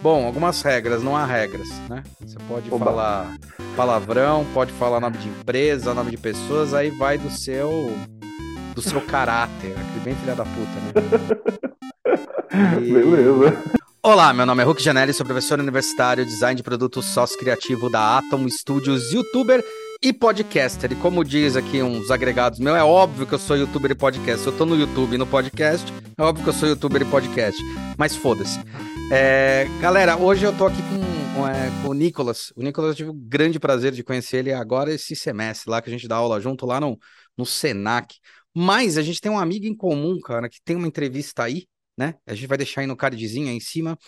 Bom, algumas regras, não há regras, né? Você pode Oba. falar palavrão, pode falar nome de empresa, nome de pessoas, aí vai do seu do seu caráter, aquele bem filha da puta, né? E... Beleza. Olá, meu nome é Hulk Janelli, sou professor universitário, design de produto sócio criativo da Atom Studios, youtuber e podcaster. E como diz aqui uns agregados meu, é óbvio que eu sou youtuber e podcast. Se eu tô no YouTube e no podcast, é óbvio que eu sou youtuber e podcast. Mas foda-se. É, galera, hoje eu tô aqui com, é, com, o Nicolas. O Nicolas eu tive o grande prazer de conhecer ele agora esse semestre, lá que a gente dá aula junto lá no, no Senac. Mas a gente tem um amigo em comum, cara, que tem uma entrevista aí, né? A gente vai deixar aí no cardzinho aí em cima,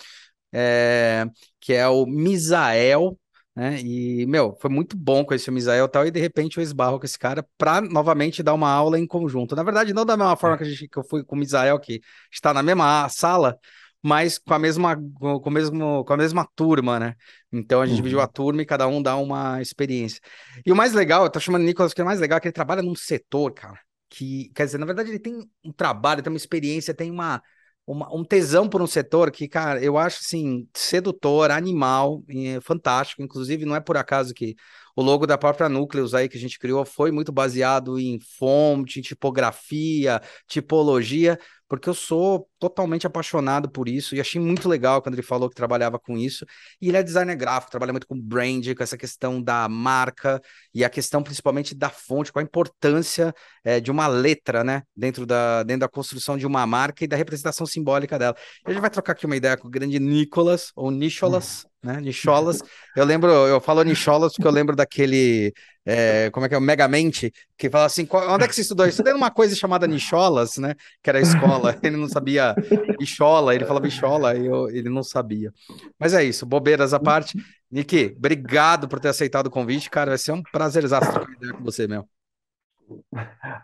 é, que é o Misael né? E, meu, foi muito bom conhecer o Misael e tal, e de repente eu esbarro com esse cara para novamente dar uma aula em conjunto. Na verdade, não da mesma forma que, a gente, que eu fui com o Misael, que está na mesma sala, mas com a mesma, com, o mesmo, com a mesma turma, né? Então a gente uhum. dividiu a turma e cada um dá uma experiência. E o mais legal, eu tô chamando o Nicolas, que é mais legal é que ele trabalha num setor, cara, que, quer dizer, na verdade ele tem um trabalho, tem uma experiência, tem uma uma, um tesão por um setor que, cara, eu acho assim, sedutor, animal, fantástico. Inclusive, não é por acaso que o logo da própria Núcleos aí que a gente criou foi muito baseado em fonte, tipografia, tipologia, porque eu sou totalmente apaixonado por isso e achei muito legal quando ele falou que trabalhava com isso. E ele é designer gráfico, trabalha muito com brand, com essa questão da marca e a questão principalmente da fonte, com a importância é, de uma letra, né, dentro da, dentro da construção de uma marca e da representação simbólica dela. A gente vai trocar aqui uma ideia com o grande Nicolas, ou Nicholas, né, Nicholas. Eu lembro, eu falo Nicholas porque eu lembro daquele é, como é que é, o Megamente, que fala assim, onde é que você estudou? Eu estudei numa coisa chamada Nicholas, né, que era a escola, ele não sabia Nichola, ele falava Nichola, e eu, ele não sabia. Mas é isso, bobeiras à parte. Nick, obrigado por ter aceitado o convite, cara, vai ser um prazer trocar ideia com você, meu.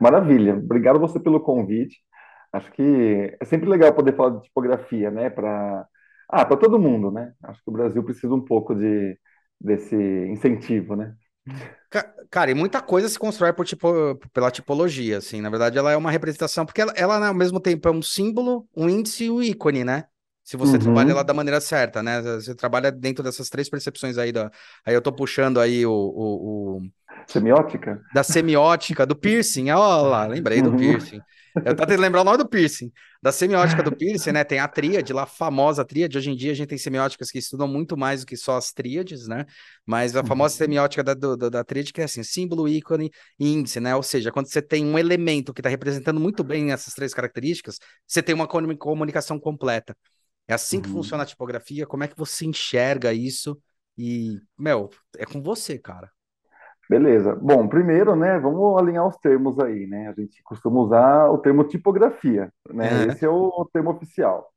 Maravilha, obrigado você pelo convite. Acho que é sempre legal poder falar de tipografia, né, para ah, para todo mundo, né? Acho que o Brasil precisa um pouco de desse incentivo, né? Cara, e muita coisa se constrói por tipo, pela tipologia, assim. Na verdade, ela é uma representação, porque ela, ela né, ao mesmo tempo é um símbolo, um índice e um ícone, né? Se você uhum. trabalha ela da maneira certa, né? Você trabalha dentro dessas três percepções aí da. Aí eu tô puxando aí o, o, o... Semiótica? Da semiótica, do piercing. Olha lá, lembrei uhum. do piercing. Eu tô tentando lembrar o nome do piercing. Da semiótica do piercing, né? Tem a tríade lá, a famosa tríade. Hoje em dia a gente tem semióticas que estudam muito mais do que só as tríades, né? Mas a famosa uhum. semiótica da, do, da tríade que é assim, símbolo, ícone e índice, né? Ou seja, quando você tem um elemento que está representando muito bem essas três características, você tem uma comunicação completa. É assim que uhum. funciona a tipografia. Como é que você enxerga isso? E, meu, é com você, cara. Beleza. Bom, primeiro, né, vamos alinhar os termos aí, né? A gente costuma usar o termo tipografia, né? Uhum. Esse é o termo oficial.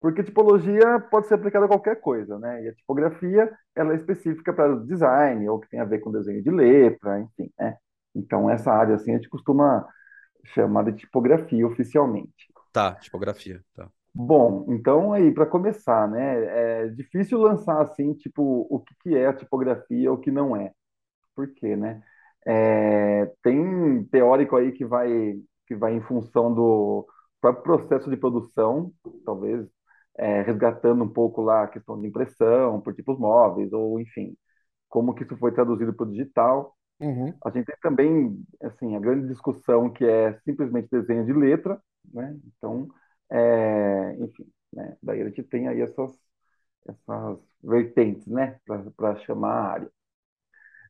Porque tipologia pode ser aplicada a qualquer coisa, né? E a tipografia, ela é específica para design, ou que tem a ver com desenho de letra, enfim, né? Então, essa área, assim, a gente costuma chamar de tipografia oficialmente. Tá, tipografia, tá. Bom, então aí, para começar, né? É difícil lançar, assim, tipo, o que que é a tipografia, o que não é por quê, né? É, tem teórico aí que vai, que vai em função do próprio processo de produção, talvez é, resgatando um pouco lá a questão de impressão por tipos móveis, ou enfim, como que isso foi traduzido para o digital. Uhum. A gente tem também, assim, a grande discussão que é simplesmente desenho de letra, né? Então, é, enfim, né? daí a gente tem aí essas, essas vertentes, né, para chamar a área.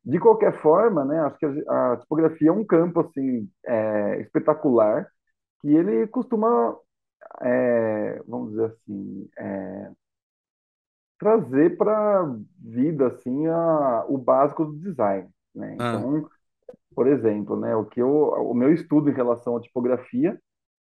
De qualquer forma, né, acho que a, a tipografia é um campo assim é, espetacular que ele costuma, é, vamos dizer assim, é, trazer para a vida assim a, o básico do design. Né? Ah. Então, por exemplo, né, o que eu, o meu estudo em relação à tipografia,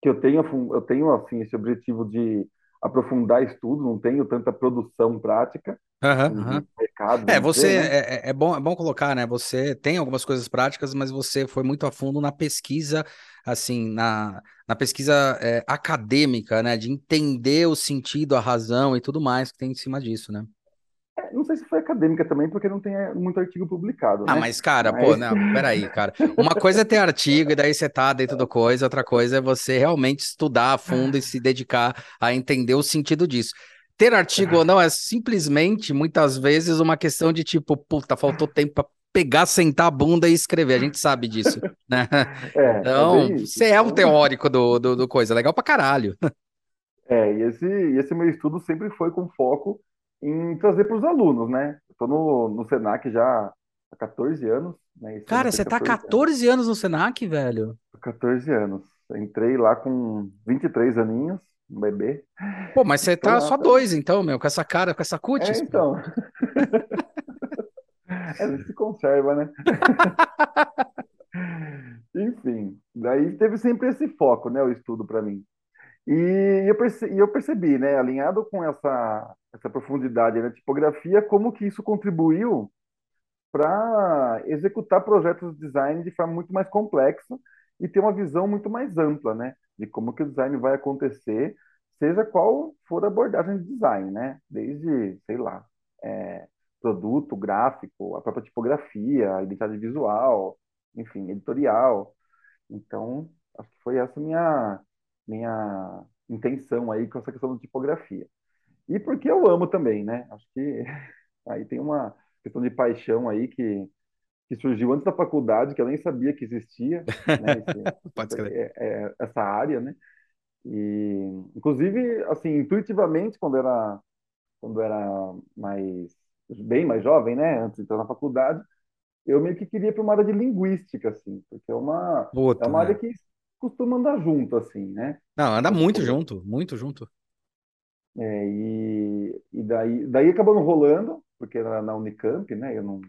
que eu tenho, eu tenho assim esse objetivo de aprofundar estudo, não tenho tanta produção prática. Uhum, uhum. Mercado, é, você dizer, né? É, é, é, bom, é bom colocar, né? Você tem algumas coisas práticas, mas você foi muito a fundo na pesquisa, assim, na, na pesquisa é, acadêmica, né? De entender o sentido, a razão e tudo mais que tem em cima disso, né? É, não sei se foi acadêmica também, porque não tem é, muito artigo publicado. Ah, né? mas, cara, mas... pô, não, peraí, cara. Uma coisa é ter artigo e daí você tá dentro do coisa, outra coisa é você realmente estudar a fundo e se dedicar a entender o sentido disso. Ter artigo ou não é simplesmente, muitas vezes, uma questão de tipo, puta, faltou tempo para pegar, sentar a bunda e escrever. A gente sabe disso, né? É, é então, é você é um teórico do, do, do, coisa, legal pra caralho. É, e esse, esse meu estudo sempre foi com foco em trazer para os alunos, né? Estou no, no Senac já há 14 anos. Né? Cara, você tá 14 anos. anos no Senac, velho? 14 anos. Entrei lá com 23 aninhos, um bebê. Pô, mas você tá só dois, então, meu, com essa cara, com essa cutis. É, então. a gente se conserva, né? Enfim, daí teve sempre esse foco, né, o estudo para mim. E eu, percebi, eu percebi, né, alinhado com essa, essa profundidade na tipografia, como que isso contribuiu para executar projetos de design de forma muito mais complexa e ter uma visão muito mais ampla, né, de como que o design vai acontecer, seja qual for a abordagem de design, né, desde, sei lá, é, produto, gráfico, a própria tipografia, a identidade visual, enfim, editorial. Então, acho que foi essa minha minha intenção aí com essa questão da tipografia. E porque eu amo também, né? Acho que aí tem uma questão de paixão aí que, que surgiu antes da faculdade, que eu nem sabia que existia, né? Esse, Pode É, é, essa área, né? E, inclusive, assim, intuitivamente, quando era, quando era mais, bem mais jovem, né? Antes de entrar na faculdade, eu meio que queria para uma área de linguística, assim, porque é uma, é uma área né? que costuma andar junto, assim, né? Não, anda muito junto, muito junto. É, e, e daí, daí acabou não rolando, porque era na Unicamp, né? Eu não,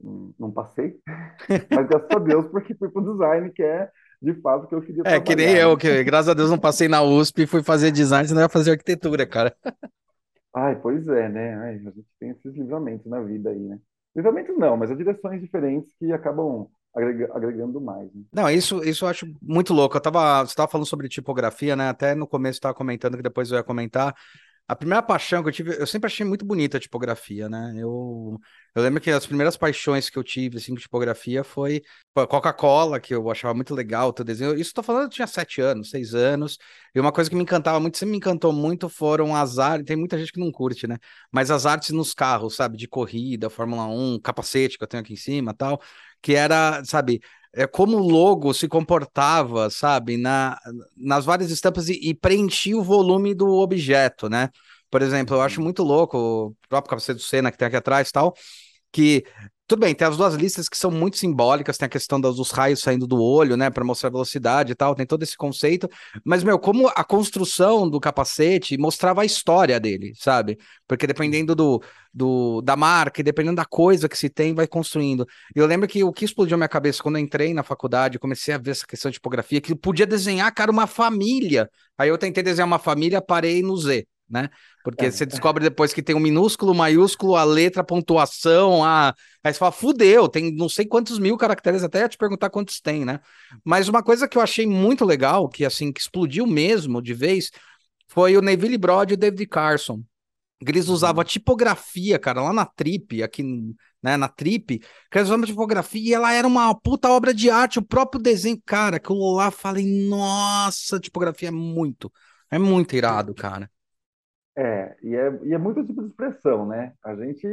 não, passei. Mas graças a Deus, porque fui para o design, que é de fato o que eu queria É, que nem eu, que graças a Deus não passei na USP e fui fazer design, senão ia fazer arquitetura, cara. Ai, pois é, né? Ai, a gente tem esses livramentos na vida aí, né? Livramentos não, mas as direções diferentes que acabam agregando mais. Né? Não, isso, isso eu acho muito louco. Eu tava, você estava falando sobre tipografia, né? Até no começo estava comentando que depois eu ia comentar. A primeira paixão que eu tive, eu sempre achei muito bonita a tipografia, né? Eu, eu lembro que as primeiras paixões que eu tive, assim, com tipografia foi Coca-Cola, que eu achava muito legal, o desenho. Isso tô falando, eu tinha sete anos, seis anos. E uma coisa que me encantava muito, sempre me encantou muito, foram as artes. Tem muita gente que não curte, né? Mas as artes nos carros, sabe? De corrida, Fórmula 1, capacete que eu tenho aqui em cima tal. Que era, sabe, é, como o logo se comportava, sabe, na, nas várias estampas e, e preenchia o volume do objeto, né? Por exemplo, eu acho uhum. muito louco o próprio capacete do Senna que tem aqui atrás tal, que tudo bem, tem as duas listas que são muito simbólicas, tem a questão dos raios saindo do olho, né, para mostrar velocidade e tal, tem todo esse conceito, mas, meu, como a construção do capacete mostrava a história dele, sabe? Porque dependendo do, do, da marca e dependendo da coisa que se tem, vai construindo. Eu lembro que o que explodiu minha cabeça quando eu entrei na faculdade, comecei a ver essa questão de tipografia, que podia desenhar, cara, uma família. Aí eu tentei desenhar uma família, parei no Z né? Porque é. você descobre depois que tem um minúsculo, maiúsculo, a letra, a pontuação, a... aí você fala, fudeu, tem não sei quantos mil caracteres, até ia te perguntar quantos tem, né? Mas uma coisa que eu achei muito legal, que assim, que explodiu mesmo de vez, foi o Neville Broad e o David Carson. Eles usavam a uhum. tipografia, cara, lá na Trip, aqui né, na Trip, que eles usavam a tipografia e ela era uma puta obra de arte, o próprio desenho, cara, que eu lá falei, nossa, tipografia é muito, é muito irado, cara. É, e é, e é muito tipo de expressão, né? A gente,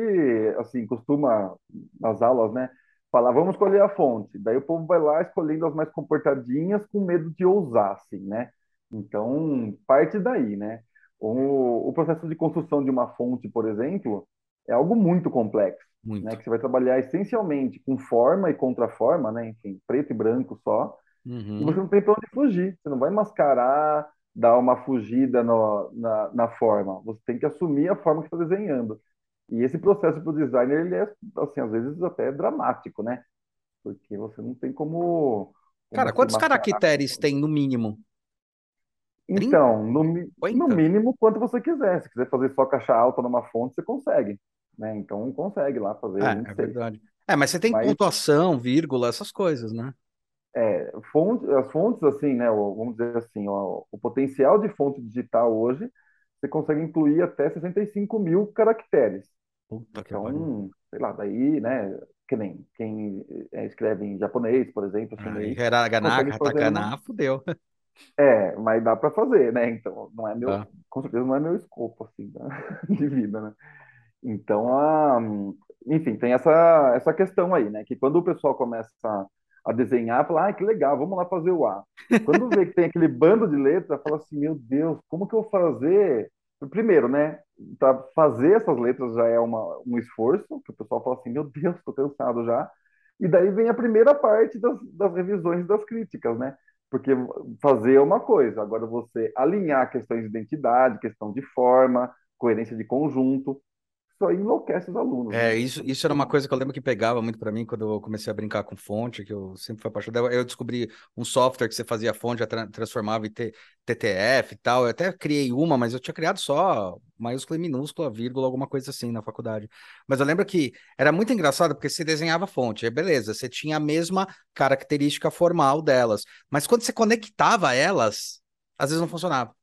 assim, costuma, nas aulas, né, falar, vamos escolher a fonte. Daí o povo vai lá escolhendo as mais comportadinhas com medo de ousar, assim, né? Então, parte daí, né? O, o processo de construção de uma fonte, por exemplo, é algo muito complexo, muito. né? Que você vai trabalhar essencialmente com forma e contraforma, né? Enfim, preto e branco só. Uhum. E você não tem para onde fugir. Você não vai mascarar dar uma fugida no, na, na forma. Você tem que assumir a forma que está desenhando. E esse processo para o designer, ele é, assim, às vezes até dramático, né? Porque você não tem como... como Cara, quantos caracteres tem no mínimo? Então, no, no mínimo, quanto você quiser. Se quiser fazer só caixa alta numa fonte, você consegue. Né? Então, consegue lá fazer. É, é verdade. É, mas você tem mas... pontuação, vírgula, essas coisas, né? É, fonte, as fontes, assim, né, vamos dizer assim, ó, o potencial de fonte digital hoje, você consegue incluir até 65 mil caracteres. Puta então, sei lá, daí, né, que nem quem é, escreve em japonês, por exemplo, chinês, ah, hiragana, katakana, fudeu. É, mas dá para fazer, né? Então, não é meu, Ah. com certeza não é meu escopo, assim, né? de vida, né? Então, a, enfim, tem essa, essa questão aí, né? Que quando o pessoal começa a, desenhar, fala, ah, que legal, vamos lá fazer o A. Quando vê que tem aquele bando de letras, fala assim, meu Deus, como que eu vou fazer? Primeiro, né? Para fazer essas letras já é uma, um esforço, que o pessoal fala assim, meu Deus, estou cansado já. E daí vem a primeira parte das, das revisões das críticas, né? Porque fazer é uma coisa, agora você alinhar questões de identidade, questão de forma, coerência de conjunto, aí enlouquece os alunos, É, né? isso, isso era uma coisa que eu lembro que pegava muito para mim quando eu comecei a brincar com fonte, que eu sempre fui apaixonado. Eu descobri um software que você fazia fonte, já tra transformava em TTF e tal. Eu até criei uma, mas eu tinha criado só maiúscula e minúscula, vírgula, alguma coisa assim na faculdade. Mas eu lembro que era muito engraçado porque você desenhava fonte, aí beleza, você tinha a mesma característica formal delas, mas quando você conectava elas, às vezes não funcionava.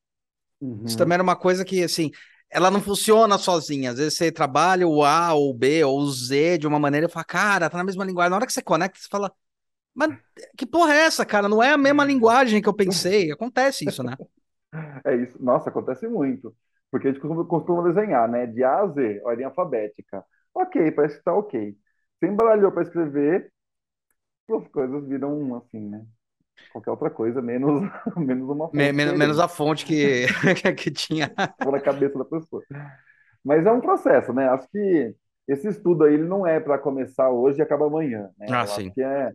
Isso também Uhum. era uma coisa que, assim, ela não funciona sozinha. Às vezes você trabalha o A ou o B ou o Z de uma maneira e fala, cara, tá na mesma linguagem. Na hora que você conecta, você fala, mas que porra é essa, cara? Não é a mesma linguagem que eu pensei. Acontece isso, né? É isso. Nossa, acontece muito. Porque a gente costuma, costuma desenhar, né? De A a Z, ordem alfabética. Ok, parece que tá ok. Você embaralhou para escrever, as coisas viram assim, né? Qualquer outra coisa, menos, menos uma fonte men- menos a fonte que, que tinha. por a cabeça da pessoa. Mas é um processo, né? Acho que esse estudo aí ele não é para começar hoje e acabar amanhã, né? Ah, Eu sim. que é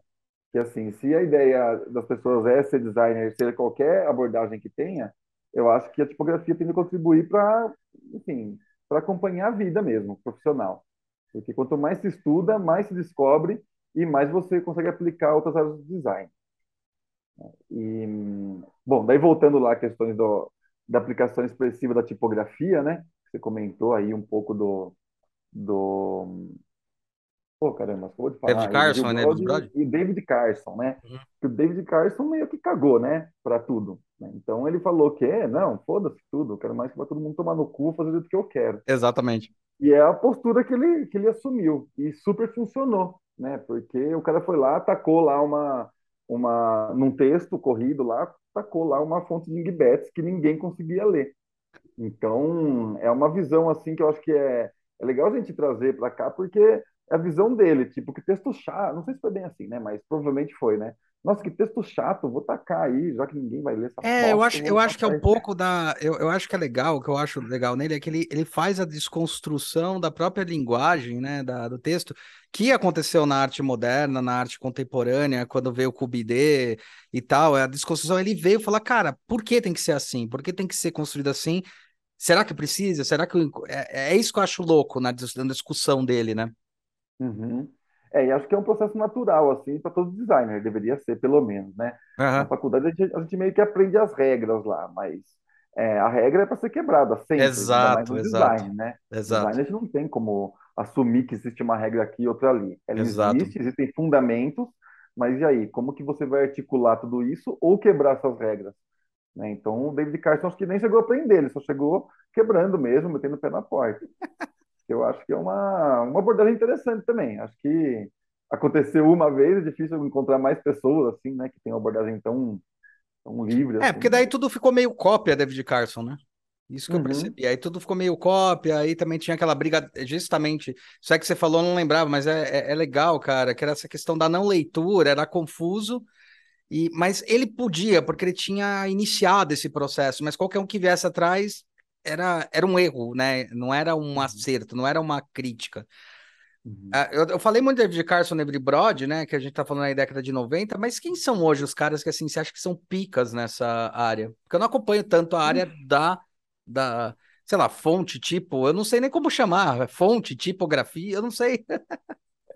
que assim, se a ideia das pessoas é ser designer, ser qualquer abordagem que tenha, eu acho que a tipografia tem que contribuir para, enfim, para acompanhar a vida mesmo, profissional. Porque quanto mais se estuda, mais se descobre e mais você consegue aplicar outras áreas do design. E, bom, daí voltando lá a questões do, da aplicação expressiva da tipografia, né? Você comentou aí um pouco do, do Pô, caramba, acabou de David falar Gil Carson, né? David Brody e David Carson, né? Uhum. O David Carson meio que cagou, né? Para tudo. né? Então ele falou que, é, não, foda-se tudo, eu quero mais que vai todo mundo tomar no cu, fazer do que eu quero. Exatamente. E é a postura que ele, que ele assumiu. E super funcionou, né? Porque o cara foi lá, tacou lá uma, uma, num texto corrido lá, tacou lá uma fonte de Ingbets que ninguém conseguia ler. Então, é uma visão assim que eu acho que é, é legal a gente trazer para cá, porque é a visão dele, tipo, que texto chato, não sei se foi bem assim, né? Mas provavelmente foi, né? Nossa, que texto chato, vou tacar aí, já que ninguém vai ler essa É, eu bosta, eu acho, eu acho que é um pouco da. Eu, eu acho que é legal, o que eu acho legal nele é que ele, ele faz a desconstrução da própria linguagem, né, da, do texto, que aconteceu na arte moderna, na arte contemporânea, quando veio o Cubidé e tal. A desconstrução, ele veio falar, cara, por que tem que ser assim? Por que tem que ser construído assim? Será que precisa? Será que. eu É, é isso que eu acho louco na, na discussão dele, né? Uhum. É, e acho que é um processo natural, assim, para todo designer, deveria ser, pelo menos, né? Na Aham. faculdade a gente, a gente meio que aprende as regras lá, mas é, a regra é para ser quebrada sempre, Exato, exato, design, né? exato, Design a gente não tem como assumir que existe uma regra aqui e outra ali. Ela exato. existe, existem fundamentos, mas e aí? Como que você vai articular tudo isso ou quebrar essas regras? né? Então, o David Carson acho que nem chegou a aprender, ele só chegou quebrando mesmo, metendo o pé na porta. Eu acho que é uma, uma abordagem interessante também. Acho que aconteceu uma vez, é difícil encontrar mais pessoas assim, né, que tem uma abordagem tão, tão livre É, assim, porque daí tudo ficou meio cópia David Carson, né? Isso que eu Uhum, percebi. Aí tudo ficou meio cópia, aí também tinha aquela briga, justamente. Isso é que você falou, eu não lembrava, mas é, é, é legal, cara, que era essa questão da não leitura, era confuso, e mas ele podia, porque ele tinha iniciado esse processo, mas qualquer um que viesse atrás era, era um erro, né? Não era um uhum, acerto, não era uma crítica. uhum. Ah, Eu, eu falei muito de David Carson, David Brod, né? Que a gente tá falando aí da década de 90, mas quem são hoje os caras que assim você acha que são picas nessa área? Porque eu não acompanho tanto a área da, da, sei lá, fonte, tipo, eu não sei nem como chamar, fonte, tipografia, eu não sei.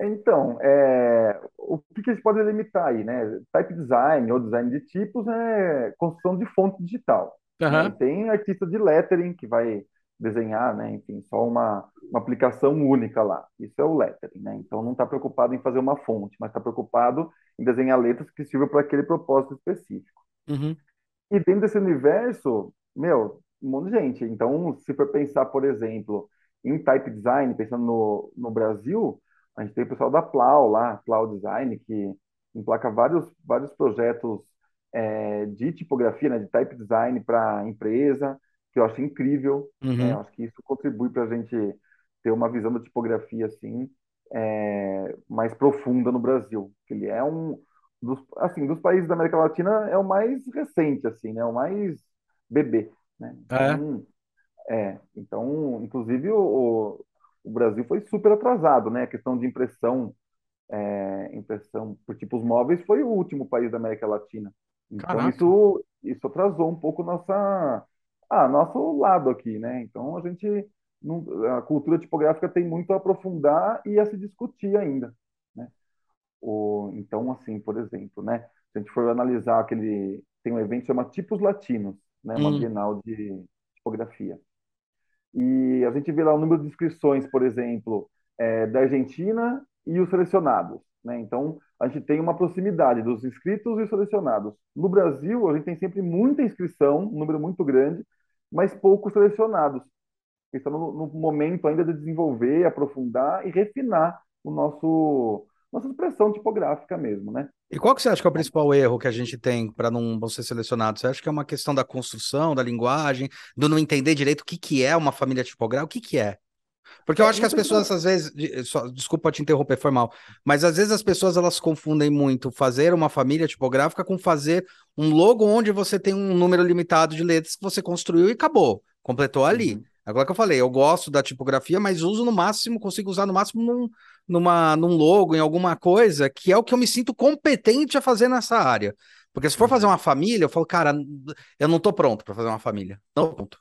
Então, é, o que, que a gente pode limitar aí, né? Type design ou design de tipos é construção de fonte digital, né? Aham. tem artista de lettering que vai desenhar, né? Enfim, só uma, uma aplicação única lá. Isso é o lettering, né? Então não está preocupado em fazer uma fonte, mas está preocupado em desenhar letras que sirvam para aquele propósito específico. Uhum. E dentro desse universo, meu, um monte de gente. Então, se for pensar, por exemplo, em type design, pensando no, no Brasil, a gente tem o pessoal da Plau lá, Plau Design, que emplaca vários, vários projetos é, de tipografia, né, de type design para empresa, que eu acho incrível. Né? Uhum. É, acho que isso contribui para a gente ter uma visão da tipografia assim é, mais profunda no Brasil. Ele é um dos, assim, dos países da América Latina é o mais recente, assim, né? O mais bebê, né? É. Então, é, então, inclusive o, o Brasil foi super atrasado, né? A questão de impressão, é, impressão por tipos móveis foi o último país da América Latina. Então Caraca. isso isso atrasou um pouco nossa, ah, nosso lado aqui, né? Então a gente não- a cultura tipográfica tem muito a aprofundar e a se discutir ainda, né? O, então assim, por exemplo, né? Se a gente for analisar aquele tem um evento que chama Tipos Latinos, né? Uma Hum. Bienal de tipografia. E a gente vê lá o número de inscrições, por exemplo, é, da Argentina e os selecionados. Né? Então, a gente tem uma proximidade dos inscritos e os selecionados. No Brasil, a gente tem sempre muita inscrição, um número muito grande, mas poucos selecionados. Estamos no, no momento ainda de desenvolver, aprofundar e refinar o nosso nossa expressão tipográfica mesmo, né? E qual que você acha que é o principal erro que a gente tem para não ser selecionado? Você acha que é uma questão da construção, da linguagem, do não entender direito o que, que é uma família tipográfica? O que, que é? Porque eu É, acho que as pessoas, às vezes, só- desculpa te interromper, foi mal, mas às vezes as pessoas elas confundem muito fazer uma família tipográfica com fazer um logo onde você tem um número limitado de letras que você construiu e acabou, completou ali. Uhum. Agora que eu falei, eu gosto da tipografia, mas uso no máximo, consigo usar no máximo num, numa, num logo, em alguma coisa, que é o que eu me sinto competente a fazer nessa área. Porque se for fazer Uhum. uma família, eu falo, cara, eu não tô pronto para fazer uma família. Não pronto.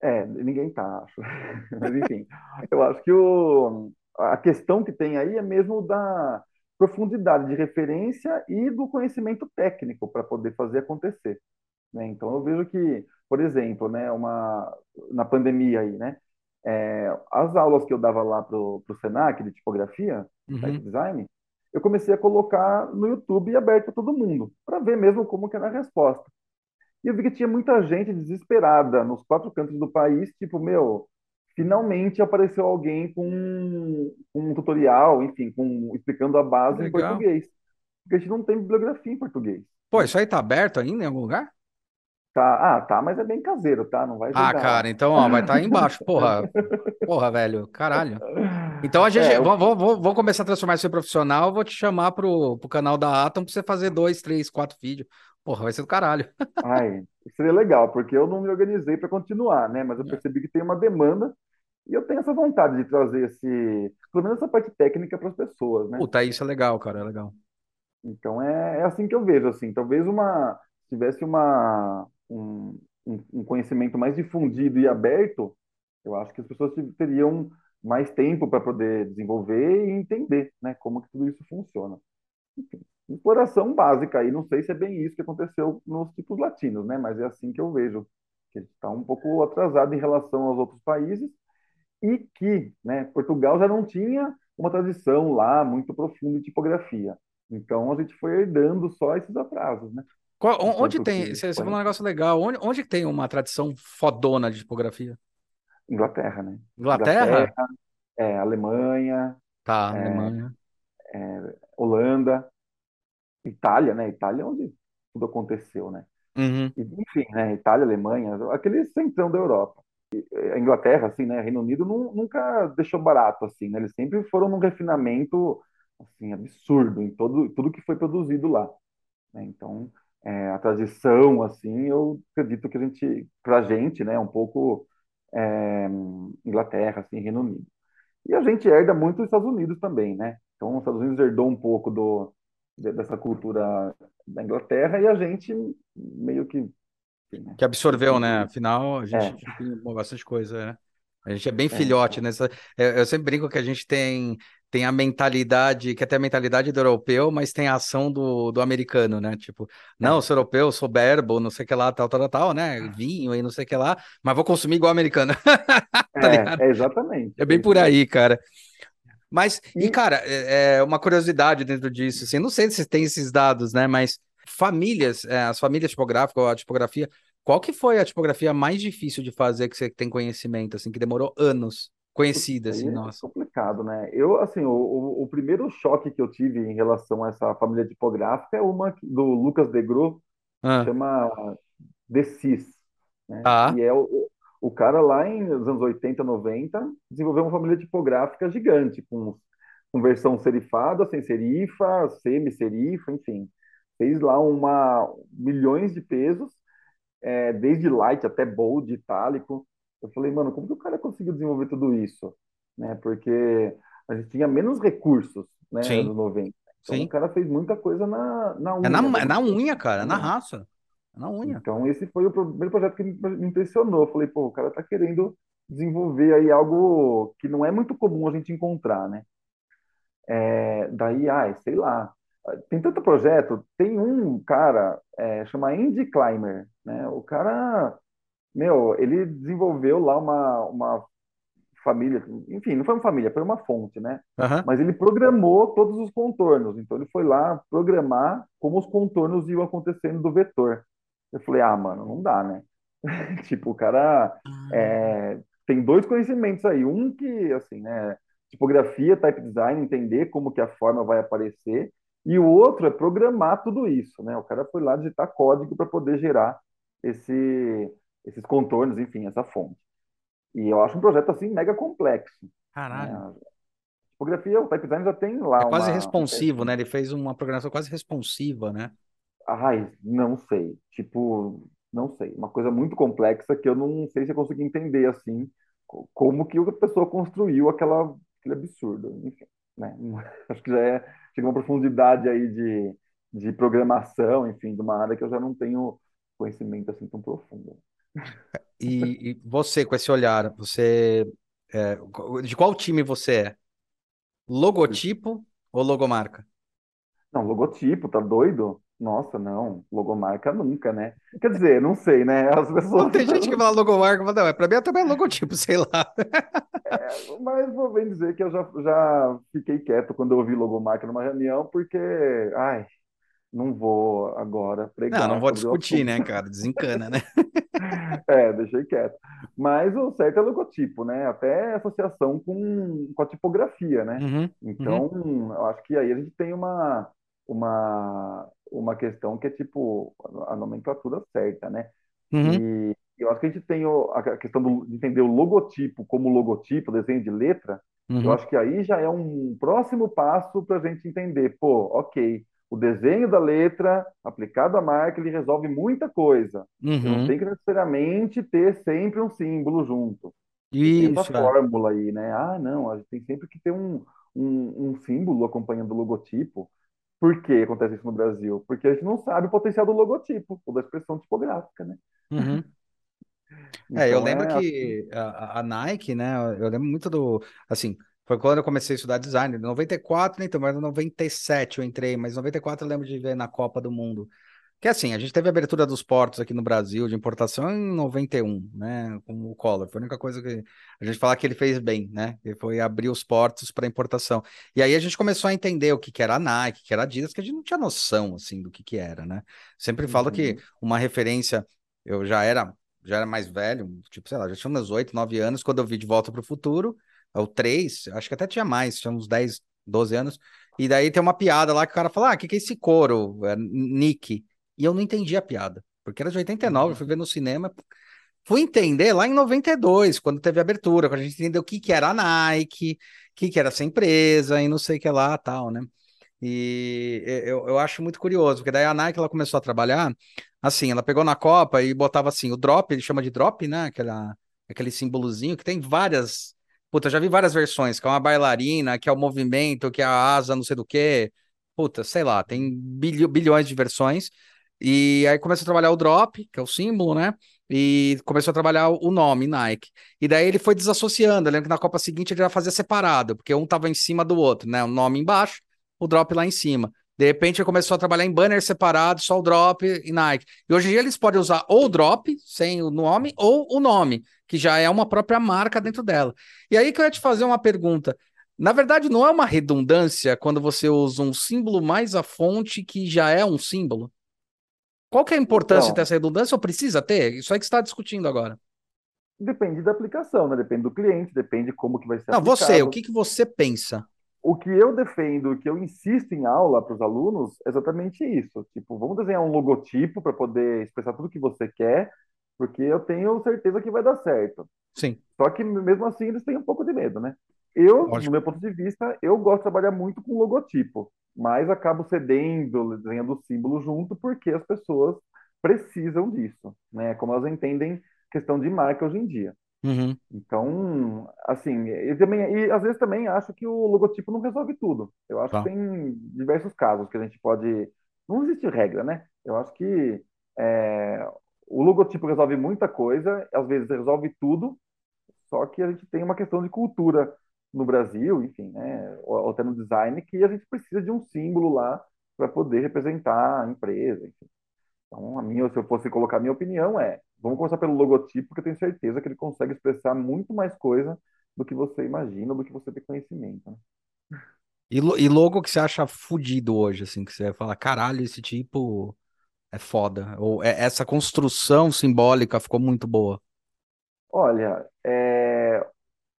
É, ninguém tá, acho. Mas enfim, eu acho que o, a questão que tem aí é mesmo da profundidade de referência e do conhecimento técnico para poder fazer acontecer, né? Então eu vejo que, por exemplo, né, uma na pandemia aí, né, é, as aulas que eu dava lá pro, pro Senac de tipografia, type Uhum. design, eu comecei a colocar no YouTube aberto para todo mundo, para ver mesmo como que era a resposta. E eu vi que tinha muita gente desesperada nos quatro cantos do país, tipo, meu, finalmente apareceu alguém com, com um tutorial, enfim, com, explicando a base em Legal. português. Porque a gente não tem bibliografia em português. Pô, isso aí tá aberto ainda em algum lugar? Tá, ah, tá, mas é bem caseiro, tá? Não vai Ah, jogar. cara, então, ó, vai estar aí embaixo. Porra, porra, velho, caralho. Então a gente, É, vamos, vamos, vamos- vamos começar a transformar isso em profissional. eu Vou te chamar pro, pro canal da Atom pra você fazer dois, três, quatro vídeos. Porra, vai ser do caralho. ai, seria legal, porque eu não me organizei para continuar, né? Mas eu É. percebi que tem uma demanda e eu tenho essa vontade de trazer esse, pelo menos essa parte técnica para as pessoas, né? Puta, isso é legal, cara, é legal. Então é, é assim que eu vejo, assim, talvez uma se tivesse uma um, um conhecimento mais difundido e aberto, eu acho que as pessoas te- teriam mais tempo para poder desenvolver e entender, né, como que tudo isso funciona. Enfim, exploração básica aí, não sei se é bem isso que aconteceu nos tipos latinos, né, mas é assim que eu vejo, que a gente está um pouco atrasado em relação aos outros países e que, né, Portugal já não tinha uma tradição lá muito profunda de tipografia. Então a gente foi herdando só esses atrasos, né? Qual- on- onde tem, que você, você falou um negócio legal, onde, onde tem uma tradição fodona de tipografia? Inglaterra, né? Inglaterra? é, Alemanha, Tá, É. Alemanha. Holanda, Itália, né? Itália é onde tudo aconteceu, né? Uhum. Enfim, né? Itália, Alemanha, aquele centrão da Europa. Eh, A Inglaterra, assim, né? Reino Unido nu- nunca deixou barato, assim, né? Eles sempre foram num refinamento, assim, absurdo em todo, tudo que foi produzido lá, né? Então, é, a tradição, assim, eu acredito que a gente, pra gente, né? Um pouco é, Inglaterra, assim, Reino Unido. E a gente herda muito os Estados Unidos também, né? Então, os Estados Unidos herdou um pouco do, dessa cultura da Inglaterra e a gente meio que, enfim, né? Que absorveu, né? Afinal, a gente É. tem bastante coisa, né? A gente é bem É. filhote nessa. Eu, eu sempre brinco que a gente tem, tem a mentalidade, que até a mentalidade do europeu, mas tem a ação do, do americano, né? Tipo, não, eu sou europeu, soberbo, não sei o que lá, tal, tal, tal, né? Vinho e não sei o que lá, mas vou consumir igual americano. Tá? É, é exatamente. É bem por aí, cara. Mas, e E- cara, é é uma curiosidade dentro disso, assim, não sei se tem esses dados, né, mas famílias, é, as famílias tipográficas ou a tipografia, qual que foi a tipografia mais difícil de fazer que você tem conhecimento, assim, que demorou anos, conhecida, assim, é nossa. complicado, né? Eu, assim, o, o, o primeiro choque que eu tive em relação a essa família tipográfica é uma do Lucas Degros, Ah, chama DCIS, né? tá. E é o, o cara lá em nos anos 80, 90, desenvolveu uma família tipográfica gigante, com, com versão serifada, sem serifa, semi-serifa, enfim. Fez lá uma milhões de pesos, é, desde light até bold, itálico. Eu falei, mano, como que o cara conseguiu desenvolver tudo isso? Né? Porque a gente tinha menos recursos, né, Sim, anos 90. Então o sim. cara fez muita coisa na, na É na, unha, é na unha, cara, é na assim. raça. Na unha. Então, esse foi o primeiro projeto que me impressionou. Eu falei, pô, o cara tá querendo desenvolver aí algo que não é muito comum a gente encontrar, né? É, daí, ai, sei lá. Tem tanto projeto. Tem um cara, é, chama Andy Clymer, né? O cara, meu, ele desenvolveu lá uma, uma família, enfim, não foi uma família, foi uma fonte, né? Aham. Mas ele programou todos os contornos. Então, ele foi lá programar como os contornos iam acontecendo do vetor. Eu falei, ah, mano, não dá, né? Tipo, o cara é, tem dois conhecimentos aí. Um que, assim, né, tipografia, type design, entender como que a forma vai aparecer. E o outro é programar tudo isso, né? O cara foi lá digitar código para poder gerar esse, esses contornos, enfim, essa fonte. E eu acho um projeto, assim, mega complexo, né? Caralho. A tipografia, o type design já tem É lá quase uma... um responsivo, né? Ele fez uma programação quase responsiva, né? Ai, não sei. Tipo, não sei. Uma coisa muito complexa que eu não sei se eu consigo entender assim, co- como que a pessoa construiu aquela, aquele absurdo. Enfim, né? Acho que já é, chega uma profundidade aí de, de programação, enfim, de uma área que eu já não tenho conhecimento assim tão profundo. E, e você, com esse olhar, você. é, de qual time você é? Logotipo ou logomarca? Não, logotipo, tá doido? Nossa, não, logomarca nunca, né? Quer dizer, não sei, né? As Não, pessoas tem gente que fala logomarca, mas não, é, pra mim é também logotipo, sei lá. Mas vou bem dizer que eu já, já fiquei quieto quando eu ouvi logomarca numa reunião, porque, ai, não vou agora Não, não pregar vou discutir, né, cara? Desencana, né? É, deixei quieto. Mas o certo é logotipo, né? Até associação com, com a tipografia, né? Uhum, uhum, Então, eu acho que aí a gente tem uma, uma, uma questão que é tipo a nomenclatura certa, né? uhum, E eu acho que a gente tem o- a questão do- de entender o logotipo como logotipo, desenho de letra. Eu uhum, acho que aí já é um próximo passo para a gente entender, pô, ok, o desenho da letra aplicado à marca, ele resolve muita coisa. Eu não uhum. tenho que necessariamente ter sempre um símbolo junto. Você tem essa Isso, é. fórmula aí, né? Ah, não, a gente tem sempre que ter um, um, um símbolo acompanhando o logotipo. Por que acontece isso no Brasil? Porque a gente não sabe o potencial do logotipo, ou da expressão tipográfica, né? Uhum. É, eu Então lembro é. que a, a Nike, né? Eu lembro muito do. Assim, foi quando eu comecei a estudar design. Em 94, nem então, mas em 97 eu entrei, mas em 94 eu lembro de ver na Copa do Mundo. Que assim, a gente teve a abertura dos portos aqui no Brasil de importação em 91, né? Com o Collor. Foi a única coisa que a gente fala que ele fez bem, né? Ele foi abrir os portos para importação. E aí a gente começou a entender o que que era a Nike, o que era a Adidas, que a gente não tinha noção assim do que que era, né? Sempre falo que Uhum, uma referência, eu já era já era mais velho, tipo, sei lá, já tinha uns 8, 9 anos quando eu vi De Volta para o Futuro, ou 3, acho que até tinha mais, tinha uns 10, 12 anos. E daí tem uma piada lá que o cara fala: "Ah, o que que é esse couro? É Nick". E eu não entendi a piada, porque era de 89, eu fui uhum, ver no cinema. Fui entender lá em 92, quando teve a abertura, quando a gente entendeu o que que era a Nike, o que que era essa empresa e não sei o que lá, tal, né? E eu, eu acho muito curioso, porque daí a Nike ela começou a trabalhar assim, ela pegou na Copa e botava assim, o drop, ele chama de drop, né? Aquela, aquele símbolozinho que tem várias. Puta, já vi várias versões, que é uma bailarina, que é o movimento, que é a asa, não sei do que. Puta, sei lá, tem bilho- bilhões de versões. E aí começou a trabalhar o drop, que é o símbolo, né? E começou a trabalhar o nome, Nike. E daí ele foi desassociando. Eu lembro que na Copa seguinte ele já fazia separado, porque um tava em cima do outro, né? O nome embaixo, o drop lá em cima. De repente ele começou a trabalhar em banner separado, só o drop e Nike. E hoje em dia eles podem usar ou o drop, sem o nome, ou o nome, que já é uma própria marca dentro dela. E aí que eu ia te fazer uma pergunta. Na verdade, não é uma redundância quando você usa um símbolo mais a fonte que já é um símbolo? Qual que é a importância de ter Então, essa redundância ou precisa ter? Isso aí que você está discutindo agora. depende da aplicação, né? Depende do cliente, depende como que vai ser Não, você, o aplicado. que que você pensa? o que eu defendo, o que eu insisto em aula para os alunos é exatamente isso. Tipo, vamos desenhar um logotipo para poder expressar tudo que você quer, porque eu tenho certeza que vai dar certo. Sim. Só que mesmo assim eles têm um pouco de medo, né? Eu, Lógico. no meu ponto de vista, eu gosto de trabalhar muito com logotipo, mas acabo cedendo, desenhando o símbolo junto, porque as pessoas precisam disso, né? Como elas entendem questão de marca hoje em dia. Uhum. Então, assim, e, também, e às vezes também acho que o logotipo não resolve tudo. Eu acho Tá. que tem diversos casos que a gente pode. Não existe regra, né? Eu acho que é, o logotipo resolve muita coisa, às vezes resolve tudo, só que a gente tem uma questão de cultura no Brasil, enfim, né? Ou, até no design, que a gente precisa de um símbolo lá para poder representar a empresa, enfim. Então, a minha, se eu fosse colocar a minha opinião, é: vamos começar pelo logotipo, porque eu tenho certeza que ele consegue expressar muito mais coisa do que você imagina, do que você tem conhecimento. né? E, e logo que você acha fudido hoje, assim, que você vai falar, caralho, esse tipo é foda. Ou é- essa construção simbólica ficou muito boa. Olha, é,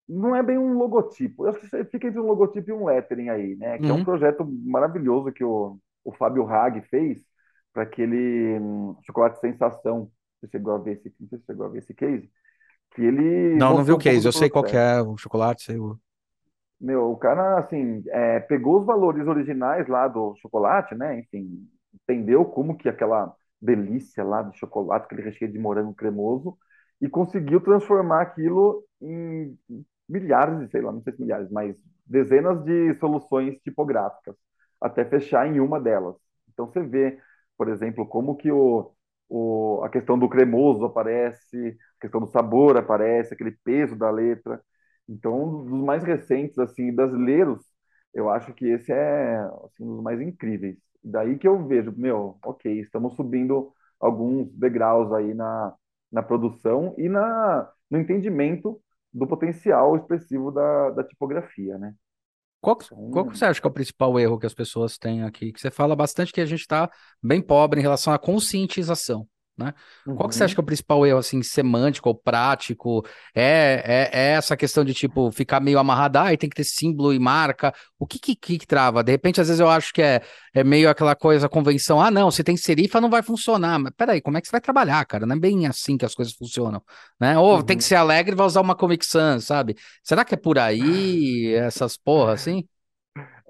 não é bem um logotipo. Eu acho que fica entre um logotipo e um lettering aí, né? Que é um Uhum. projeto maravilhoso que o, o Fábio Hag fez para aquele hum, chocolate sensação. Você chegou a ver esse, não sei se você chegou a ver esse case, que ele Não, não vi o um case, do eu sei qual é o chocolate, sei o... Meu, o cara, assim, é, pegou os valores originais lá do chocolate, né? Enfim, entendeu como que aquela delícia lá de chocolate, aquele recheio de morango cremoso, e conseguiu transformar aquilo em milhares, sei lá, não sei se milhares, mas dezenas de soluções tipográficas, até fechar em uma delas. Então você vê, por exemplo, como que o, o, a questão do cremoso aparece, a questão do sabor aparece, aquele peso da letra. Então, um dos mais recentes, assim, brasileiros, eu acho que esse é, assim, um dos mais incríveis. Daí que eu vejo, meu, ok, estamos subindo alguns degraus aí na, na produção e na, no entendimento do potencial expressivo da, da tipografia, né? Qual, que- qual que Então, você acha que é o principal erro que as pessoas têm aqui? Que você fala bastante que a gente está bem pobre em relação à conscientização, né? Qual que você acha que uhum, é o principal erro, assim, semântico ou prático? É, é, é essa questão de, tipo, ficar meio amarrado, ah, tem que ter símbolo e marca. O que que, que que trava? De repente, às vezes eu acho que é, é meio aquela coisa, convenção, ah, não, se tem serifa não vai funcionar. Mas peraí, como é que você vai trabalhar, cara? Não é bem assim que as coisas funcionam, né? Ou tem que uhum. ser alegre e vai usar uma Comic Sans, sabe? Será que é por aí, essas porra, assim?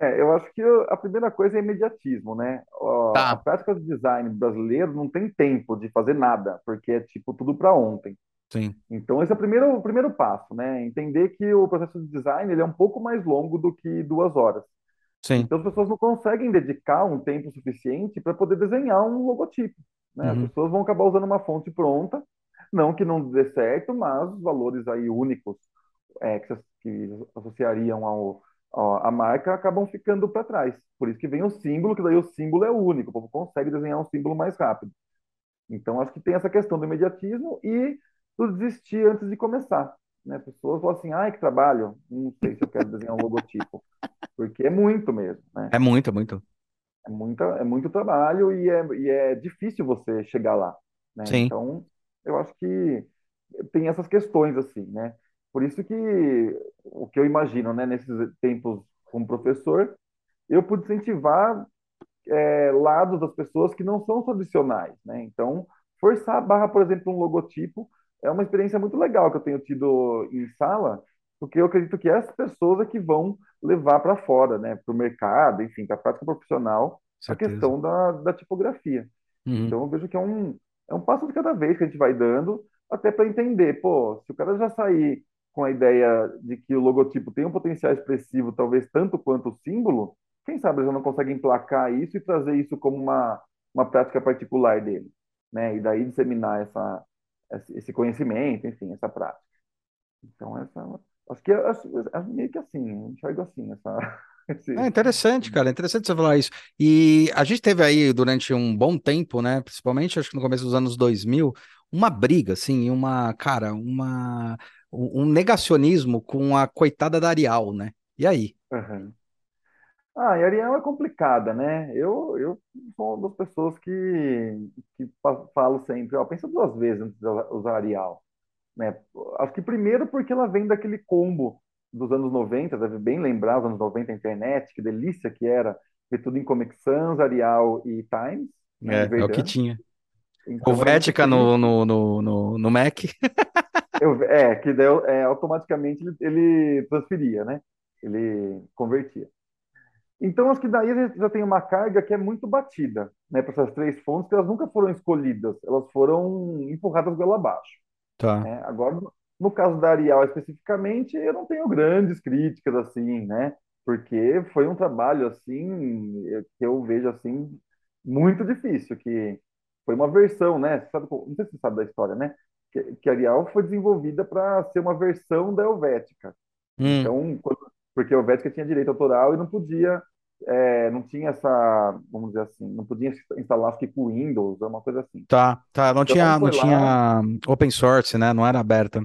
É, eu acho que a primeira coisa é imediatismo, né? Ó, A Tá, prática de design brasileiro não tem tempo de fazer nada, porque é tipo tudo para ontem. sim, Então, esse é o primeiro, o primeiro passo, né? Entender que o processo de design ele é um pouco mais longo do que duas horas. sim. Então, as pessoas não conseguem dedicar um tempo suficiente para poder desenhar um logotipo, né? As Uhum, pessoas vão acabar usando uma fonte pronta, não que não dê certo, mas os valores aí únicos é, que, se- que associariam ao, ao- à marca acabam ficando para trás. Por isso que vem o símbolo, que daí o símbolo é único, o povo consegue desenhar um símbolo mais rápido. Então, acho que tem essa questão do imediatismo e do desistir antes de começar. Né? As pessoas falam assim, ai, que trabalho, não sei se eu quero desenhar um logotipo, porque é muito mesmo, né? É muito, é muito. É, muita, é muito trabalho e é, e é difícil você chegar lá, né? Então, eu acho que tem essas questões assim, né? Por isso que o que eu imagino, né, nesses tempos como professor, eu pude incentivar é, lados das pessoas que não são tradicionais, né? Então, forçar a barra, por exemplo, um logotipo é uma experiência muito legal que eu tenho tido em sala, porque eu acredito que essas pessoas é que vão levar para fora, né, para o mercado, enfim, para a prática profissional, a Certeza. questão da, da tipografia. Uhum. Então, eu vejo que é um, é um passo de cada vez que a gente vai dando, até para entender, pô, se o cara já sair com a ideia de que o logotipo tem um potencial expressivo, talvez tanto quanto o símbolo, quem sabe ele já não consegue emplacar isso e trazer isso como uma, uma prática particular dele, né? E daí disseminar essa, esse conhecimento, enfim, essa prática. Então, essa, acho que é, é meio que assim, enxergo assim, essa, É interessante, cara, é interessante você falar isso. E a gente teve aí durante um bom tempo, né, principalmente acho que no começo dos anos 2000, uma briga, assim, uma, cara, uma, um negacionismo com a coitada da Arial, né? E aí? Aham. Ah, e Ariel é complicada, né? Eu, eu sou uma das pessoas que, que fa- falo sempre, ó, pensa duas vezes antes de usar Arial, né? Acho que primeiro porque ela vem daquele combo dos anos 90, deve bem lembrar os anos 90, a internet, que delícia que era ver tudo em Comic Sans, Arial e Times. Né, é, é o que tinha. Então, Helvética no, no, no, no, no Mac. Eu, é, que daí, é, automaticamente ele, ele transferia, né? Ele convertia. Então, acho que daí a gente já tem uma carga que é muito batida né, para essas três fontes, que elas nunca foram escolhidas, elas foram empurradas pela abaixo. Tá. Né? Agora, no caso da Arial especificamente, eu não tenho grandes críticas assim, né? Porque foi um trabalho assim que eu vejo assim muito difícil, que foi uma versão, né? Sabe, não sei se você sabe da história, né? Que, que a Arial foi desenvolvida para ser uma versão da Helvética. Hum. Então, quando, porque a Helvética tinha direito autoral e não podia é, não tinha essa, vamos dizer assim, não podia instalar que com Windows, uma coisa assim. Tá, tá, não então, tinha, não tinha open source, né? Não era aberta.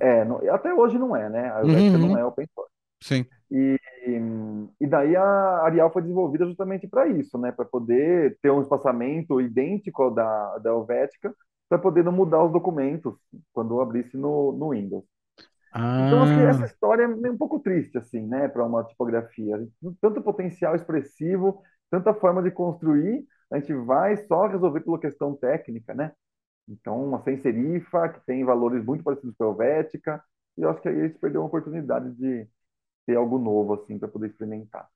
É, é não, até hoje não é, né? A Helvetica uhum. não é open source. Sim. E, e daí a Arial foi desenvolvida justamente para isso, né? Para poder ter um espaçamento idêntico ao da, da Helvética, para poder não mudar os documentos quando abrisse no, no Windows. Ah. Então, acho que essa história é um pouco triste, assim, né, para uma tipografia. Tanto potencial expressivo, tanta forma de construir, a gente vai só resolver pela questão técnica, né? Então, uma sem serifa, que tem valores muito parecidos com a Helvética, e eu acho que aí a gente perdeu uma oportunidade de ter algo novo, assim, para poder experimentar.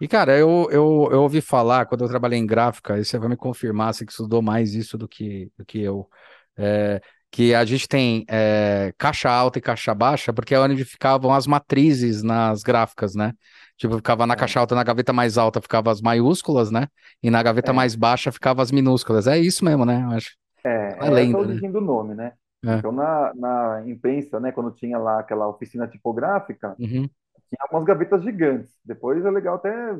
E, cara, eu, eu, eu ouvi falar, quando eu trabalhei em gráfica, e você vai me confirmar, você que estudou mais isso do que, do que eu, é, que a gente tem é, caixa alta e caixa baixa, porque é onde ficavam as matrizes nas gráficas, né? Tipo, ficava na é. caixa alta, na gaveta mais alta ficava as maiúsculas, né? E na gaveta é. mais baixa ficava as minúsculas. É isso mesmo, né? Eu acho. É, é, é lenda, né? origem né? do nome, né? É. Então, na, na imprensa, né, quando tinha lá aquela oficina tipográfica, uhum. Tinha algumas gavetas gigantes. Depois é legal até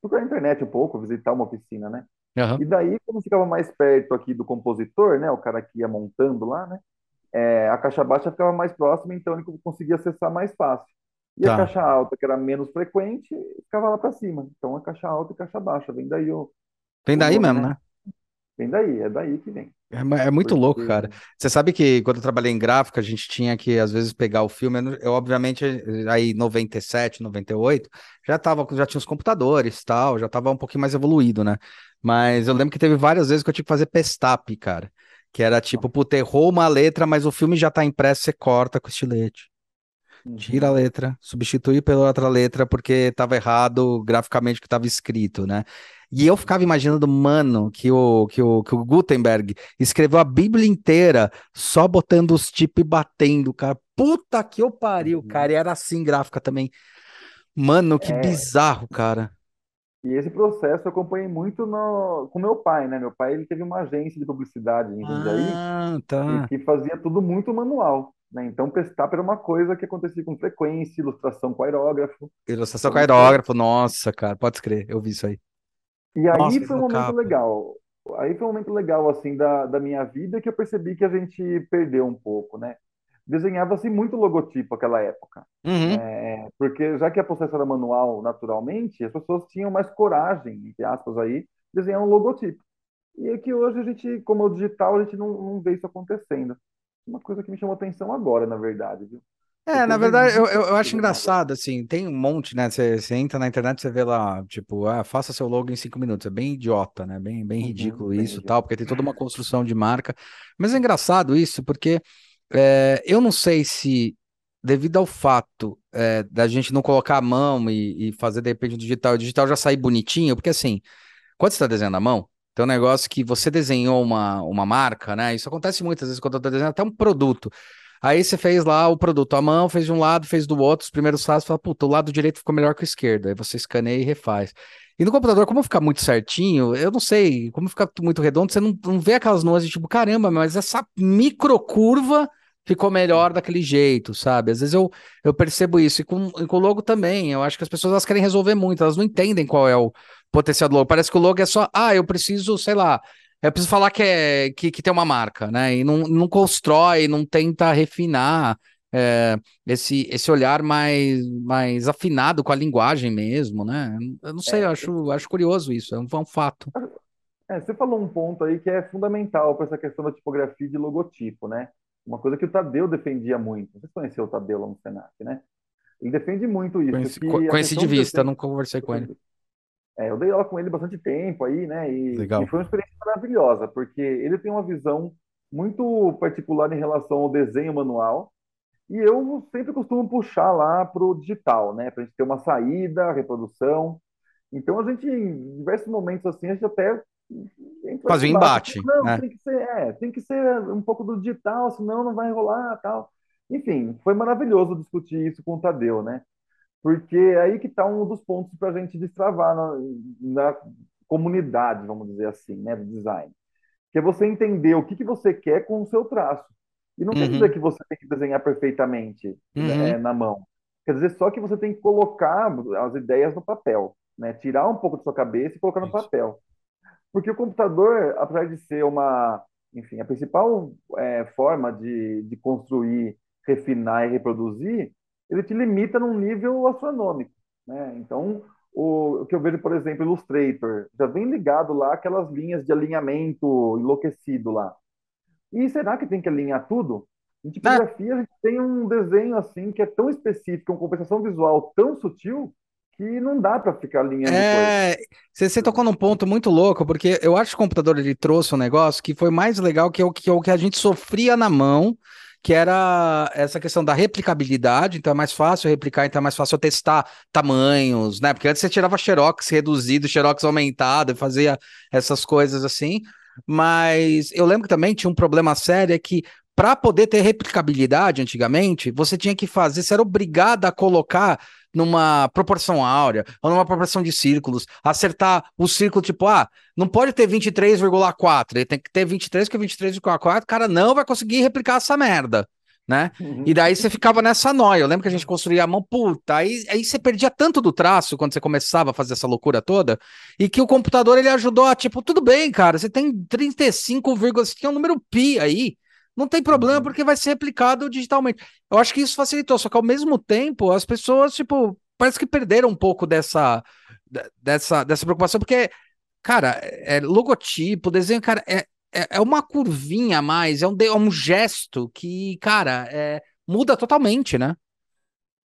procurar na internet um pouco, visitar uma oficina, né? Uhum. E daí, como ficava mais perto aqui do compositor, né, o cara que ia montando lá, né, é, a caixa baixa ficava mais próxima, então ele conseguia acessar mais fácil. E tá. a caixa alta, que era menos frequente, ficava lá para cima. Então a caixa alta e caixa baixa, vem daí o. Vem daí o mesmo, né? né? Vem daí, é daí que vem. É, é muito Porque... louco, cara. Você sabe que quando eu trabalhei em gráfica, a gente tinha que, às vezes, pegar o filme. Eu, obviamente, aí 97, 98, já tava, já tinha os computadores tal, já tava um pouquinho mais evoluído, né? Mas eu lembro que teve várias vezes que eu tive que fazer pestap, cara. Que era tipo, puta, errou uma letra, mas o filme já tá impresso, você corta com estilete. Tira a uhum. letra, substitui pela outra letra porque tava errado graficamente o que tava escrito, né? E eu ficava imaginando, mano, que o, que o, que o Gutenberg escreveu a Bíblia inteira só botando os tipos e batendo, cara. Puta que eu pariu, uhum. cara. E era assim gráfica também. Mano, que é... bizarro, cara. E esse processo eu acompanhei muito no, com meu pai, né? Meu pai ele teve uma agência de publicidade em Jundiaí ah, tá. que fazia tudo muito manual. Né? Então, Pestap era uma coisa que acontecia com frequência, ilustração com aerógrafo. Ilustração com aerógrafo, nossa, cara, pode escrever, eu vi isso aí. E aí nossa, foi um momento capa. legal. Aí foi um momento legal, assim, da, da minha vida que eu percebi que a gente perdeu um pouco, né? Desenhava-se muito logotipo naquela época. Uhum. É, porque já que a processo era manual naturalmente, as pessoas tinham mais coragem, entre aspas, aí, desenhar um logotipo. E é que hoje a gente, como é o digital, a gente não, não vê isso acontecendo uma coisa que me chamou atenção agora, na verdade, viu? É, na verdade, eu, eu, acho engraçado, assim, tem um monte, né? Você, você entra na internet, você vê lá, tipo, ah, faça seu logo em cinco minutos. É bem idiota, né? Bem, bem uhum, ridículo uhum, isso tal, porque tem toda uma construção de marca. Mas é engraçado isso, porque é, eu não sei se, devido ao fato é, da gente não colocar a mão e, e fazer, de repente, o digital, o digital já sair bonitinho, porque assim, quando você está desenhando a mão, tem um negócio que você desenhou uma, uma marca, né? Isso acontece muitas vezes quando eu tô desenhando até um produto. Aí você fez lá o produto à mão, fez de um lado, fez do outro, os primeiros passos, fala, puta, o lado direito ficou melhor que o esquerdo. Aí você escaneia e refaz. E no computador, como ficar muito certinho, eu não sei, como ficar muito redondo, você não, não vê aquelas nuances, tipo, caramba, mas essa microcurva ficou melhor daquele jeito, sabe? Às vezes eu, eu percebo isso. E com, e com o logo também. Eu acho que as pessoas elas querem resolver muito, elas não entendem qual é o potencial do logo. Parece que o logo é só, ah, eu preciso, sei lá, eu preciso falar que, é, que, que tem uma marca, né? E não, não constrói, não tenta refinar é, esse, esse olhar mais, mais afinado com a linguagem mesmo, né? Eu não sei, é, eu acho, acho curioso isso, é um, é um fato. É, você falou um ponto aí que é fundamental para essa questão da tipografia de logotipo, né? Uma coisa que o Tadeu defendia muito. Vocês conheceram o Tadeu lá no Senac, né? Ele defende muito isso. Conheci, conheci de vista, desenho... nunca conversei com ele. É, eu dei aula com ele bastante tempo aí, né? E, e, foi uma experiência maravilhosa, porque ele tem uma visão muito particular em relação ao desenho manual. E eu sempre costumo puxar lá para o digital, né? Para a gente ter uma saída, reprodução. Então a gente, em diversos momentos assim, a gente até fazer embate. Não, né? tem que ser, é, tem que ser um pouco do digital, senão não vai rolar, tal. Enfim, foi maravilhoso discutir isso com o Tadeu, né? Porque é aí que está um dos pontos para a gente destravar na, na, comunidade, vamos dizer assim, né, do design. Que é você entender o que, que você quer com o seu traço. E não uhum. quer dizer que você tem que desenhar perfeitamente uhum. né, na mão. Quer dizer só que você tem que colocar as ideias no papel, né? Tirar um pouco da sua cabeça e colocar no papel. Porque o computador, apesar de ser uma, enfim, a principal é, forma de, de construir, refinar e reproduzir, ele te limita num nível astronômico, né? Então, o, o que eu vejo, por exemplo, Illustrator, já vem ligado lá aquelas linhas de alinhamento enlouquecido lá. E será que tem que alinhar tudo? Em tipografia, a gente tem um desenho assim que é tão específico, uma compensação visual tão sutil, que não dá para ficar alinhando é, você, você tocou num ponto muito louco, porque eu acho que o computador ele trouxe um negócio que foi mais legal que é o que, é o que a gente sofria na mão, que era essa questão da replicabilidade, então é mais fácil replicar, então é mais fácil testar tamanhos, né? Porque antes você tirava xerox reduzido, xerox aumentado, fazia essas coisas assim. Mas eu lembro que também tinha um problema sério é que para poder ter replicabilidade antigamente, você tinha que fazer, você era obrigado a colocar numa proporção áurea ou numa proporção de círculos, acertar o círculo tipo, ah, não pode ter 23,4, ele tem que ter 23, que 23,4, o cara não vai conseguir replicar essa merda. Né? Uhum. E daí você ficava nessa noia. Eu lembro que a gente construía a mão, puta, aí, aí você perdia tanto do traço quando você começava a fazer essa loucura toda, e que o computador ele ajudou a, tipo, tudo bem, cara, você tem 35, você tem um número pi aí, não tem problema uhum. porque vai ser replicado digitalmente. Eu acho que isso facilitou, só que ao mesmo tempo as pessoas, tipo, parece que perderam um pouco dessa, dessa, dessa preocupação, porque, cara, é, logotipo, desenho, cara, é, é, é uma curvinha a mais, é um, é um gesto que, cara, é, muda totalmente, né?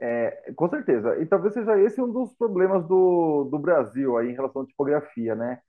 É, com certeza. E talvez seja esse um dos problemas do, do Brasil aí em relação à tipografia, né?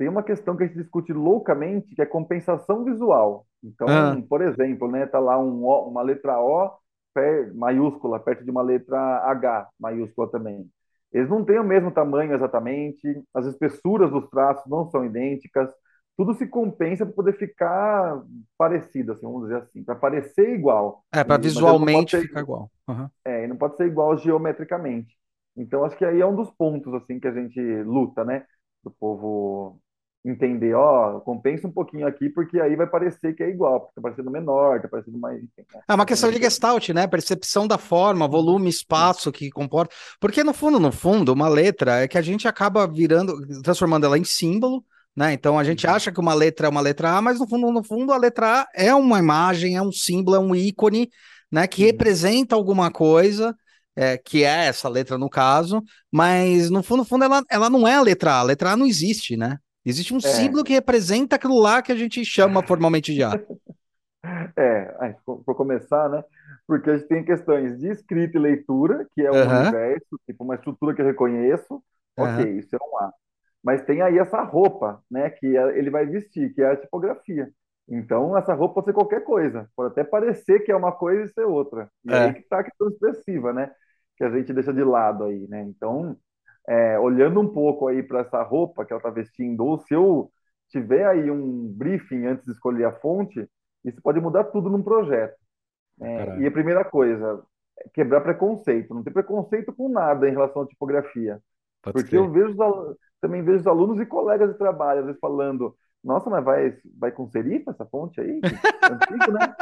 Tem uma questão que a gente discute loucamente, que é compensação visual. Então, ah. por exemplo, né, tá lá um o, uma letra O per, maiúscula perto de uma letra H maiúscula também. Eles não têm o mesmo tamanho exatamente, as espessuras dos traços não são idênticas, tudo se compensa para poder ficar parecido, assim, vamos dizer assim, para parecer igual. É, para visualmente ficar igual. Uhum. É, e não pode ser igual geometricamente. Então, acho que aí é um dos pontos assim que a gente luta, né? Do povo entender, ó, compensa um pouquinho aqui, porque aí vai parecer que é igual, porque tá parecendo menor, tá parecendo mais. Enfim, né? É uma questão de gestalt, né? Percepção da forma, volume, espaço que comporta. Porque no fundo, no fundo, uma letra é que a gente acaba virando, transformando ela em símbolo. Né? Então a gente uhum. acha que uma letra é uma letra A, mas no fundo, no fundo, a letra A é uma imagem, é um símbolo, é um ícone, né? Que representa alguma coisa, é, que é essa letra no caso, mas no fundo, no fundo, ela, ela não é a letra A, a letra A não existe, né? Existe um é. símbolo que representa aquilo lá que a gente chama formalmente de A. É, por começar, né? Porque a gente tem questões de escrita e leitura, que é um uhum. universo, tipo uma estrutura que eu reconheço. Uhum. Ok, isso é um A. Mas tem aí essa roupa, né? Que é, ele vai vestir, que é a tipografia. Então, essa roupa pode ser qualquer coisa. Pode até parecer que é uma coisa e ser outra. E é. aí que está a questão expressiva, né? Que a gente deixa de lado aí, né? Então, é, olhando um pouco aí para essa roupa que ela está vestindo, ou se eu tiver aí um briefing antes de escolher a fonte, isso pode mudar tudo num projeto. É, e a primeira coisa, é quebrar preconceito. Não ter preconceito com nada em relação à tipografia. Pode porque ser. eu vejo também vejo os alunos e colegas de trabalho, às vezes, falando, nossa, mas vai, vai com serifa essa fonte aí? Antigo, né?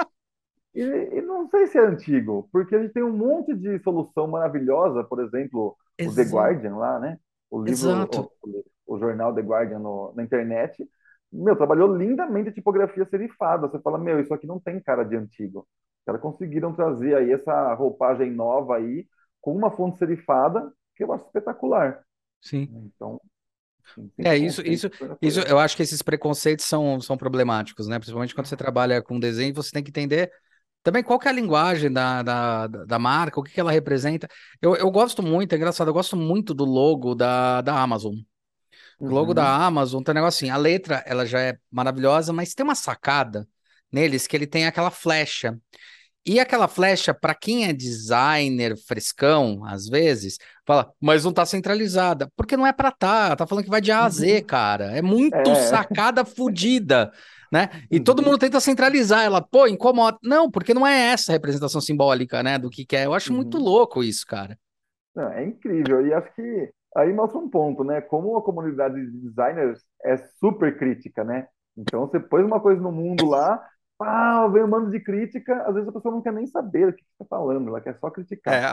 E, e, não sei se é antigo, porque a gente tem um monte de solução maravilhosa, por exemplo, Exato. o The Guardian lá, né? O livro, o, o, jornal The Guardian no, na internet. Meu, trabalhou lindamente a tipografia serifada. Você fala, meu, isso aqui não tem cara de antigo. Os caras conseguiram trazer aí essa roupagem nova aí, com uma fonte serifada, que eu acho espetacular. Sim. Então, é, isso, isso, isso, eu acho que esses preconceitos são, são problemáticos, né? Principalmente quando você trabalha com desenho, você tem que entender Também qual que é a linguagem da, da, da marca, o que, que ela representa. Eu, eu gosto muito, é engraçado, eu gosto muito do logo da, da Amazon. O logo da Uhum, Amazon tem um negócio assim, a letra ela já é maravilhosa, mas tem uma sacada neles que ele tem aquela flecha. E aquela flecha, para quem é designer frescão, às vezes, fala, mas não tá centralizada. Porque não é pra tá, tá falando que vai de A a Z, uhum. cara. É muito É, sacada fodida, né? E todo uhum, mundo tenta centralizar ela. Pô, incomoda. Não, porque não é essa a representação simbólica, né, do que que é. Eu acho muito uhum. louco isso, cara. Não, é incrível. E acho que aí mostra um ponto, né? Como a comunidade de designers é super crítica, né? Então, você pôs uma coisa no mundo lá, ah, vem um bando de crítica, às vezes a pessoa não quer nem saber o que você está falando, ela quer só É, criticar. a,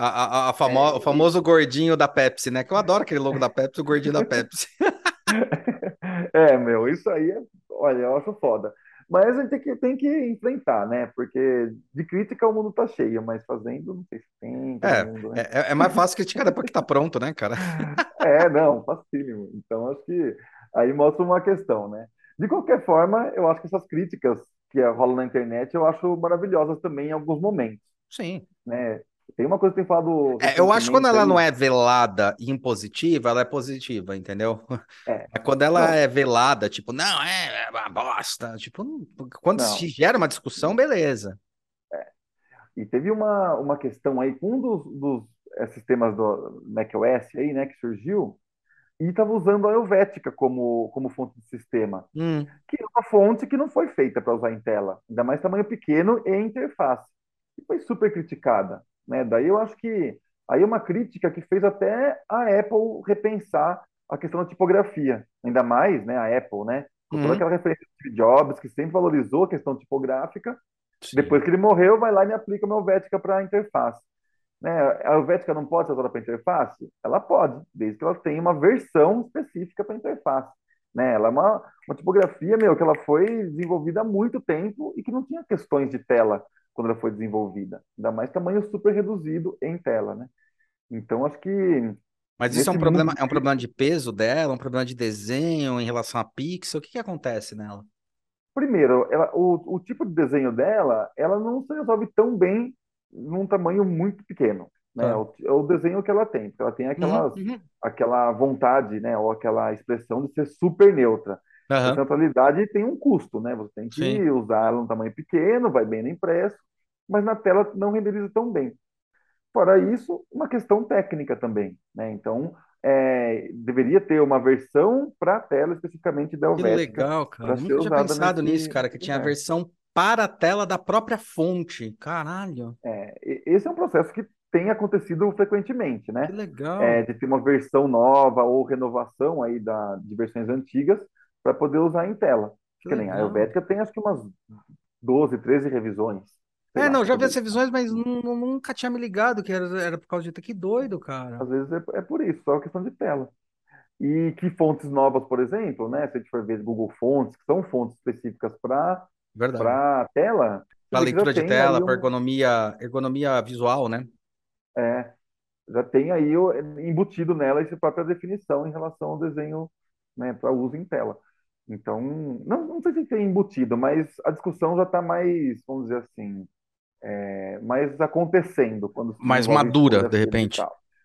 a, a famo- o É, e- famoso gordinho da Pepsi, né? Que eu adoro aquele logo da Pepsi, o gordinho da Pepsi. é, meu, isso aí, é, olha, eu acho foda. Mas a gente tem que, tem que enfrentar, né? Porque de crítica o mundo tá cheio, mas fazendo, não sei se tem É, mundo, né? é, é mais fácil criticar depois que tá pronto, né, cara? É, não, facílimo. Então, acho que aí mostra uma questão, né? De qualquer forma, eu acho que essas críticas que rolam na internet, eu acho maravilhosas também em alguns momentos, Sim. né? Tem uma coisa que tem falado É, eu acho que quando ela não aí, é velada e impositiva, ela é positiva, entendeu? é, Mas quando ela não, é velada, tipo, não, é, é uma bosta, tipo, não- quando se não. gera uma discussão, beleza. E teve uma, uma questão aí com um dos, dos eh, sistemas do macOS aí, né, que surgiu, e estava usando a Helvética como, como fonte de sistema, Hum, que é uma fonte que não foi feita para usar em tela, ainda mais tamanho pequeno e interface. E foi super criticada, né? Daí eu acho que aí é uma crítica que fez até a Apple repensar a questão da tipografia, ainda mais, né, a Apple, né? Com toda uhum, aquela referência de Steve Jobs, que sempre valorizou a questão tipográfica, sim. depois que ele morreu, vai lá e me aplica uma Helvética para a interface. Né? A Helvética não pode ser usada para interface? Ela pode, desde que ela tenha uma versão específica para interface. Né? Ela é uma, uma tipografia, meu, que ela foi desenvolvida há muito tempo e que não tinha questões de tela quando ela foi desenvolvida. Ainda mais tamanho super reduzido em tela, né? Então, acho que Mas isso é um problema, mundo é um problema de peso dela, um problema de desenho em relação a pixel, o que que acontece nela? Primeiro, ela, o, o tipo de desenho dela, ela não se resolve tão bem num tamanho muito pequeno, né? O, é o desenho que ela tem, porque ela tem Uhum, aquelas, uhum, aquela vontade, né? Ou aquela expressão de ser super neutra. Essa aham, neutralidade tem um custo, né? Você tem sim. que usar ela tamanho pequeno, vai bem no impresso, mas na tela não renderiza tão bem. Fora isso, uma questão técnica também, né? Então, é, deveria ter uma versão para a tela especificamente da Que Helvética legal, para cara. ser Nunca tinha pensado nesse, nisso, cara, que tinha a universo. versão para a tela da própria fonte. Caralho, É, esse é um processo que tem acontecido frequentemente, que né? É, legal. de ter uma versão nova ou renovação aí da, de versões antigas para poder usar em tela. Nem a. Helvética tem acho que umas 12, 13 revisões, É, lá, não, já vi as revisões, mas nu- nu- nunca tinha me ligado que era, era por causa disso. Que doido, cara. Às vezes é, é por isso, só questão de tela. E que fontes novas, por exemplo, né? Se a gente for ver Google Fontes, que são fontes específicas para para tela, Para leitura de tela, aí para um, ergonomia, ergonomia visual, né? é, já tem aí embutido nela essa própria definição em relação ao desenho, né, para uso em tela. Então, não, não sei se tem embutido, mas a discussão já está mais, vamos dizer assim, é, mais acontecendo quando Mais madura, de repente.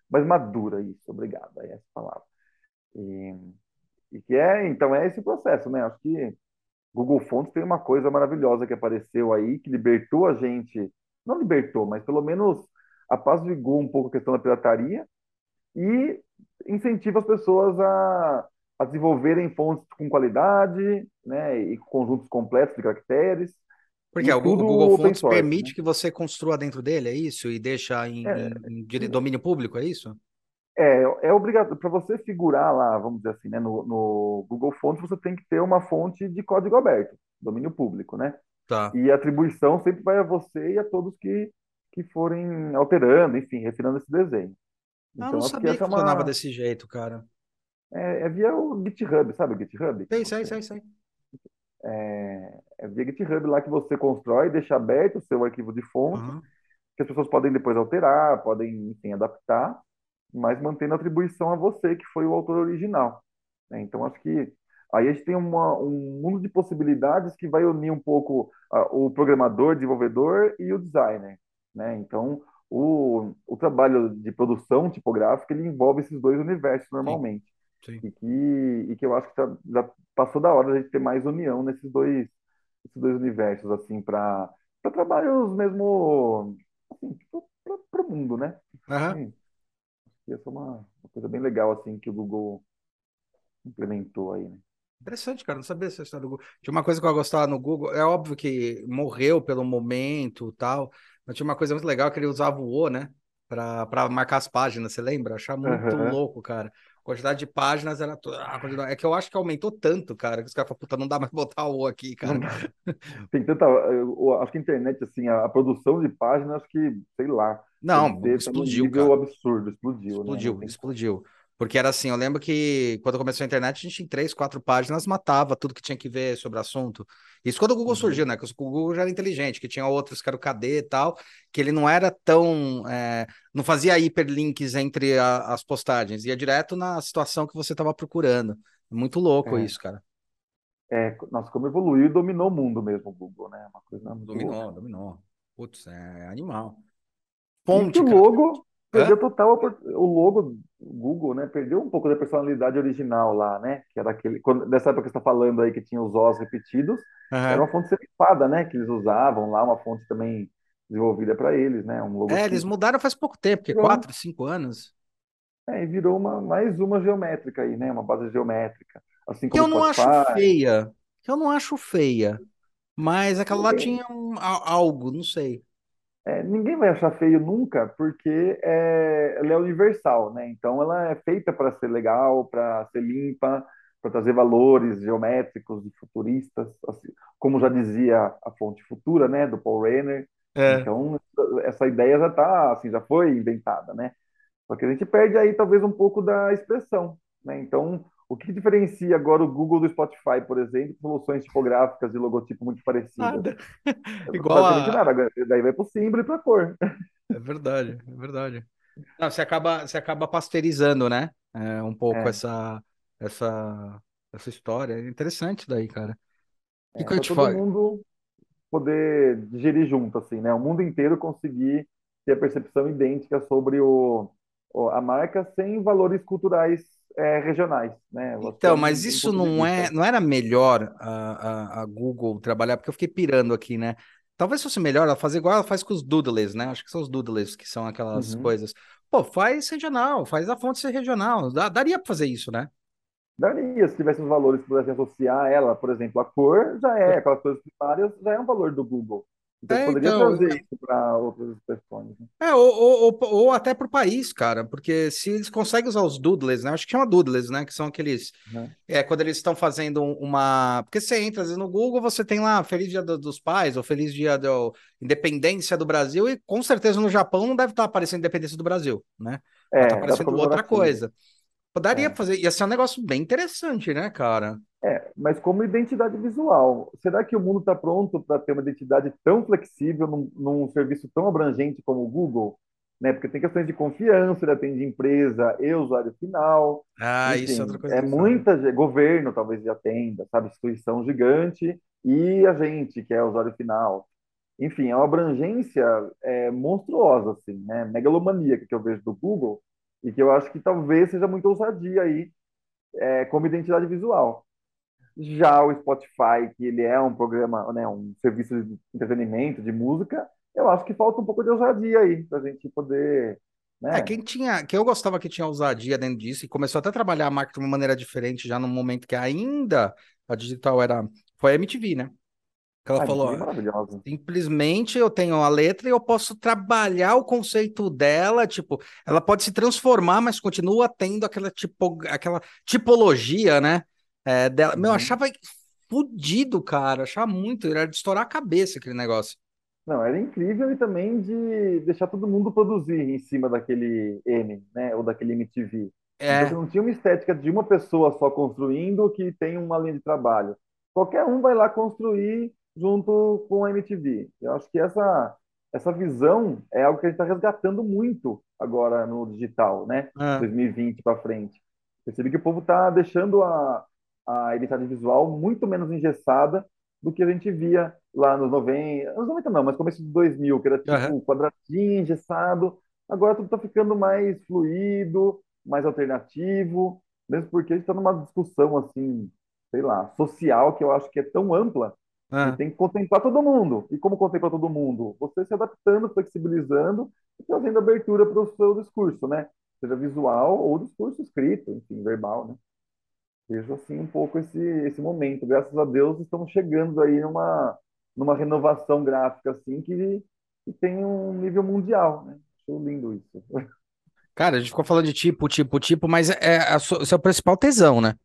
Mais madura, isso, obrigado, é essa palavra. E, e que é, então, é esse processo, né? Acho que Google Fonts tem uma coisa maravilhosa que apareceu aí, que libertou a gente, não libertou, mas pelo menos apaziguou um pouco a questão da pirataria e incentiva as pessoas a, a desenvolverem fontes com qualidade, né, e conjuntos completos de caracteres, Porque e o Google Fonts source, né? permite que você construa dentro dele, é isso? E deixa em, É, em- em dire- domínio público, é isso? é, é obrigado, para você figurar lá, vamos dizer assim, né, no, no Google Fonts, você tem que ter uma fonte de código aberto, domínio público, né? Tá. E a atribuição sempre vai a você e a todos que, que forem alterando, enfim, refinando esse desenho. Ah, eu não Então, que sabia que é funcionava uma. desse jeito, cara. É, é via o GitHub, sabe o GitHub? Que Sei, sei, sei, sei. é, é via GitHub lá que você constrói, deixa aberto o seu arquivo de fonte, Aham. que as pessoas podem depois alterar, podem, enfim, adaptar, mas mantendo a atribuição a você, que foi o autor original. né? Então, acho que Aí a gente tem uma, um mundo de possibilidades que vai unir um pouco uh, o programador, desenvolvedor e o designer, né? Então, o, o trabalho de produção tipográfica ele envolve esses dois universos normalmente. Sim. E, que, e que eu acho que tá, já passou da hora de a gente ter mais união nesses dois, esses dois universos, assim, para trabalhos mesmo assim, para o mundo, né? Uhum. Sim, essa é uma, uma coisa bem legal assim que o Google implementou aí, né? Interessante, cara, não sabia essa história do Google. Tinha uma coisa que eu gostava no Google, é óbvio que morreu pelo momento tal, mas tinha uma coisa muito legal que ele usava o O, né? Para marcar as páginas, você lembra? Achar muito uhum. louco, cara. A quantidade de páginas era. É que eu acho que aumentou tanto, cara, que os caras falam, puta, não dá mais botar o aqui, cara. Tem tanta. Eu acho que a internet, assim, a, a produção de páginas, acho que, sei lá. Não, explodiu, um cara. absurdo, explodiu. Explodiu, né? explodiu. Porque era assim, eu lembro que quando começou a internet, a gente em três, quatro páginas matava tudo que tinha que ver sobre o assunto. Isso quando o Google uhum. surgiu, né? Que o Google já era inteligente, que tinha outros que era o KD e tal, que ele não era tão. É, não fazia hiperlinks entre a, as postagens, ia direto na situação que você estava procurando. Muito louco é. isso, cara. É, nossa, como evoluiu e dominou o mundo mesmo o Google, né? Uma coisa dominou, louca. dominou. Putz, é animal. Ponte, e o logo, Perdeu total o logo Google, né? Perdeu um pouco da personalidade original lá, né? Que era aquele. Quando, dessa época que você está falando aí que tinha os Os repetidos, uhum. era uma fonte seripada, né? Que eles usavam lá, uma fonte também desenvolvida para eles, né? Um logo é, eles mudaram faz pouco tempo, que quatro, cinco anos. É, e virou uma, mais uma geométrica aí, né? Uma base geométrica. Assim que eu não Spotify. acho feia. Que eu não acho feia. Mas aquela lá tinha um, algo, não sei. É, ninguém vai achar feio nunca, porque é, ela é universal, né? Então ela é feita para ser legal, para ser limpa, para trazer valores geométricos e futuristas, assim, como já dizia a fonte futura, né, do Paul Renner. É. Então essa ideia já tá, assim, já foi inventada, né? Só que a gente perde aí talvez um pouco da expressão, né? Então o que diferencia agora o Google do Spotify, por exemplo, soluções tipográficas de logotipo muito parecidas? Nada. Igual a... nada. Daí vai para o símbolo e para a cor. É verdade, é verdade. Não, você acaba, você acaba pasteurizando, né? É, um pouco é. essa, essa, essa história. É interessante daí, cara. É, que todo falo? mundo poder digerir junto, assim, né? O mundo inteiro conseguir ter a percepção idêntica sobre o, a marca sem valores culturais é, regionais, né? Então, mas isso não é, não era melhor a, a, a, Google trabalhar, porque eu fiquei pirando aqui, né? Talvez fosse melhor ela fazer igual ela faz com os doodles, né? Acho que são os doodles que são aquelas uhum. coisas. Pô, faz regional, faz a fonte ser regional. Dá, daria para fazer isso, né? Daria, se tivesse os valores que pudessem associar ela, por exemplo, a cor já é, aquelas coisas primárias já é um valor do Google. Então, é, poderia então, trazer isso para outras expressões. Né? É, ou, ou, ou até para o país, cara, porque se eles conseguem usar os doodles, né? Acho que chama doodles, né? Que são aqueles. Uhum. É, quando eles estão fazendo uma. Porque você entra, às vezes, no Google, você tem lá Feliz Dia dos Pais, ou Feliz Dia da Independência do Brasil, e com certeza no Japão não deve estar aparecendo Independência do Brasil, né? É, tá aparecendo outra coisa. Daria é. pra fazer, ia ser um negócio bem interessante, né, cara? É, mas como identidade visual, será que o mundo está pronto para ter uma identidade tão flexível num, num, serviço tão abrangente como o Google? Né? Porque tem questões de confiança, ele atende empresa e usuário final. Ah, Enfim, isso é outra coisa. É muita, governo talvez já atenda, sabe? Instituição gigante e a gente, que é usuário final. Enfim, é uma abrangência é, monstruosa, assim, né? Megalomaníaca que eu vejo do Google e que eu acho que talvez seja muito ousadia aí é, como identidade visual. Já o Spotify, que ele é um programa, né, um serviço de entretenimento, de música, eu acho que falta um pouco de ousadia aí, para a gente poder. Né? É, quem tinha, que eu gostava que tinha ousadia dentro disso e começou até a trabalhar a marca de uma maneira diferente já no momento que ainda a digital era. Foi a MTV, né? Que ela ah, falou, simplesmente eu tenho a letra e eu posso trabalhar o conceito dela, tipo, ela pode se transformar, mas continua tendo aquela, tipo, aquela tipologia, né? É, dela. Meu, eu uhum. achava fudido, cara. Achava muito. Era de estourar a cabeça aquele negócio. Não, era incrível e também de deixar todo mundo produzir em cima daquele M, né? Ou daquele MTV. É. Então, não tinha uma estética de uma pessoa só construindo que tem uma linha de trabalho. Qualquer um vai lá construir junto com a MTV. Eu acho que essa, essa visão é algo que a gente está resgatando muito agora no digital, né? É. 2020 para frente. Percebi que o povo está deixando a, a identidade visual muito menos engessada do que a gente via lá nos 90, anos 90 não, mas começo de 2000, que era tipo Aham. quadradinho, engessado. Agora tudo está ficando mais fluido, mais alternativo, mesmo porque a gente está numa discussão assim, sei lá, social que eu acho que é tão ampla Ah. tem que contemplar todo mundo. E como contemplar todo mundo? Você se adaptando, flexibilizando e trazendo abertura para o seu discurso, né? Seja visual ou discurso escrito, enfim, verbal, né? Vejo assim um pouco esse, esse momento. Graças a Deus estamos chegando aí numa, numa renovação gráfica assim que, que tem um nível mundial, né? Acho lindo isso. Cara, a gente ficou falando de tipo, tipo, tipo, mas é, é sua- o seu principal tesão, né?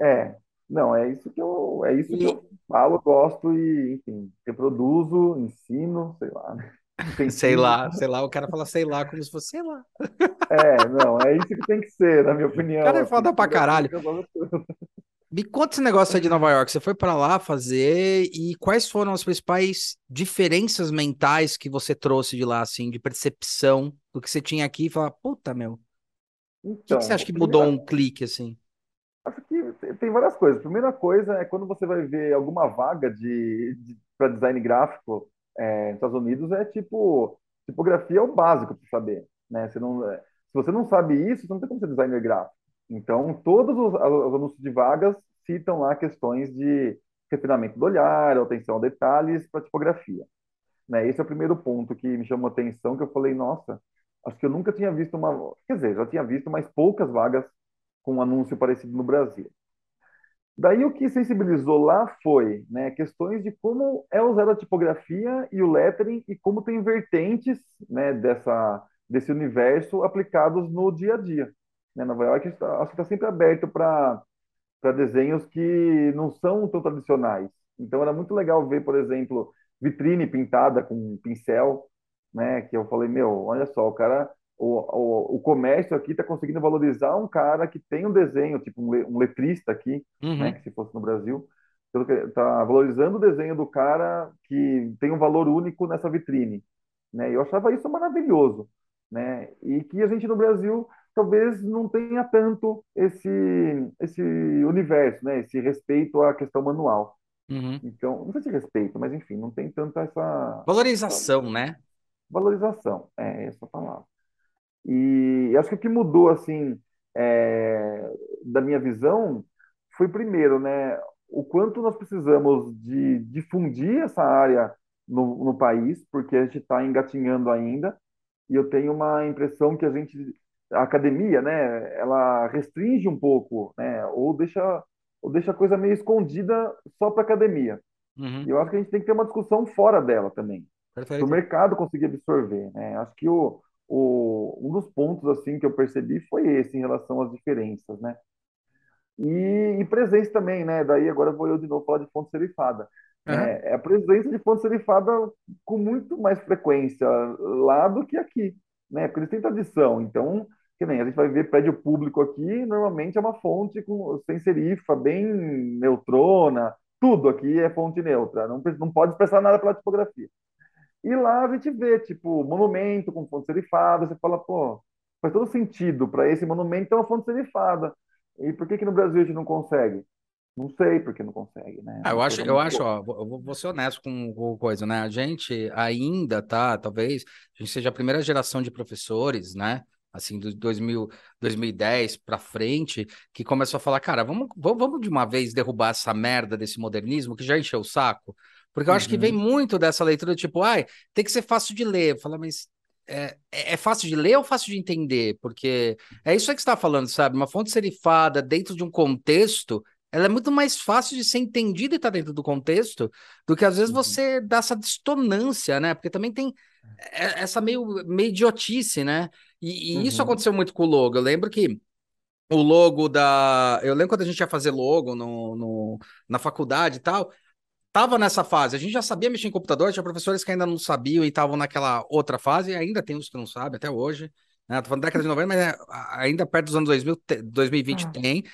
É, não, é isso que eu, é isso que E eu falo, gosto e, enfim, reproduzo, ensino, sei lá, né? sei lá, sei lá, o cara fala sei lá como se fosse sei lá. É, não, é isso que tem que ser, na minha O cara opinião, é assim, foda pra caralho. Me conta esse negócio aí de Nova York. Você foi pra lá fazer e quais foram as principais diferenças mentais que você trouxe de lá, assim, de percepção do que você tinha aqui e falar, puta, meu, o que que você Então, acha a que mudou um clique, assim? Tem várias coisas. A primeira coisa é quando você vai ver alguma vaga de, de para design gráfico é, nos Estados Unidos, é tipo, tipografia é o básico para saber, né? Você não, é, se você não sabe isso, você não tem como ser designer gráfico. Então, todos os, os anúncios de vagas citam lá questões de refinamento do olhar, atenção a detalhes para tipografia, né? Esse é o primeiro ponto que me chamou a atenção, que eu falei, nossa, acho que eu nunca tinha visto uma, quer dizer, já tinha visto, mas poucas vagas com um anúncio parecido no Brasil. Daí o que sensibilizou lá foi, né, questões de como é usada a tipografia e o lettering e como tem vertentes, né, dessa desse universo aplicados no dia a dia. Né, Nova York acho que está sempre aberto para desenhos que não são tão tradicionais. Então era muito legal ver, por exemplo, vitrine pintada com pincel, né? Que eu falei, meu, olha só, o cara, o, o, o comércio aqui está conseguindo valorizar um cara que tem um desenho, tipo um, le- um letrista aqui, né? Uhum, Que se fosse no Brasil, está valorizando o desenho do cara que tem um valor único nessa vitrine, né? Eu achava isso maravilhoso, né? E que a gente no Brasil talvez não tenha tanto esse esse universo, né? Esse respeito à questão manual. uhum. Então, não sei se respeito, mas enfim, não tem tanta essa, essa Valorização, né? valorização, é essa palavra. E acho que o que mudou, assim, é, da minha visão foi, primeiro, né, o quanto nós precisamos de difundir essa área no, no país, porque a gente está engatinhando ainda, e eu tenho uma impressão que a gente, a academia, né, ela restringe um pouco, né, ou deixa, ou deixa a coisa meio escondida só para academia. E Uhum, eu acho que a gente tem que ter uma discussão fora dela também para o mercado conseguir absorver, né? Acho que o, um dos pontos assim que eu percebi foi esse em relação às diferenças, né? E, e presença também, né? Daí agora vou eu de novo falar de fonte serifada, né? É a presença de fonte serifada com muito mais frequência lá do que aqui, né? Porque eles têm tradição, então que nem a gente vai ver prédio público aqui, normalmente é uma fonte com, sem serifa, bem neutrona, tudo aqui é fonte neutra, não, não pode expressar nada pela tipografia. E lá a gente vê, tipo, monumento com fonte serifada, você fala, pô, faz todo sentido para esse monumento ter uma fonte serifada. E por que que no Brasil a gente não consegue? Não sei por que não consegue, né? Ah, eu acho, eu acho, ó, vou, vou ser honesto com, com coisa, né? A gente ainda tá, talvez, a gente seja a primeira geração de professores, né? Assim, dos 2000, 2010 para frente, que começou a falar, cara, vamos, vamos de uma vez derrubar essa merda desse modernismo que já encheu o saco. Porque eu acho que vem Uhum, muito dessa leitura, tipo, ai, tem que ser fácil de ler. Fala, mas é, é fácil de ler ou fácil de entender? Porque é isso aí que você está falando, sabe? Uma fonte serifada dentro de um contexto ela é muito mais fácil de ser entendida e estar dentro do contexto do que às vezes uhum, você dá essa dissonância, né? Porque também tem essa meio, meio idiotice, né? E, e isso uhum, aconteceu muito com o logo. Eu lembro que o logo da. Eu lembro quando a gente ia fazer logo no, no- na faculdade e tal. Tava nessa fase, a gente já sabia mexer em computador, tinha professores que ainda não sabiam e estavam naquela outra fase, e ainda tem uns que não sabem até hoje, né? Tô falando década de 90, mas é, ainda perto dos anos 2000, te- 2020 tem,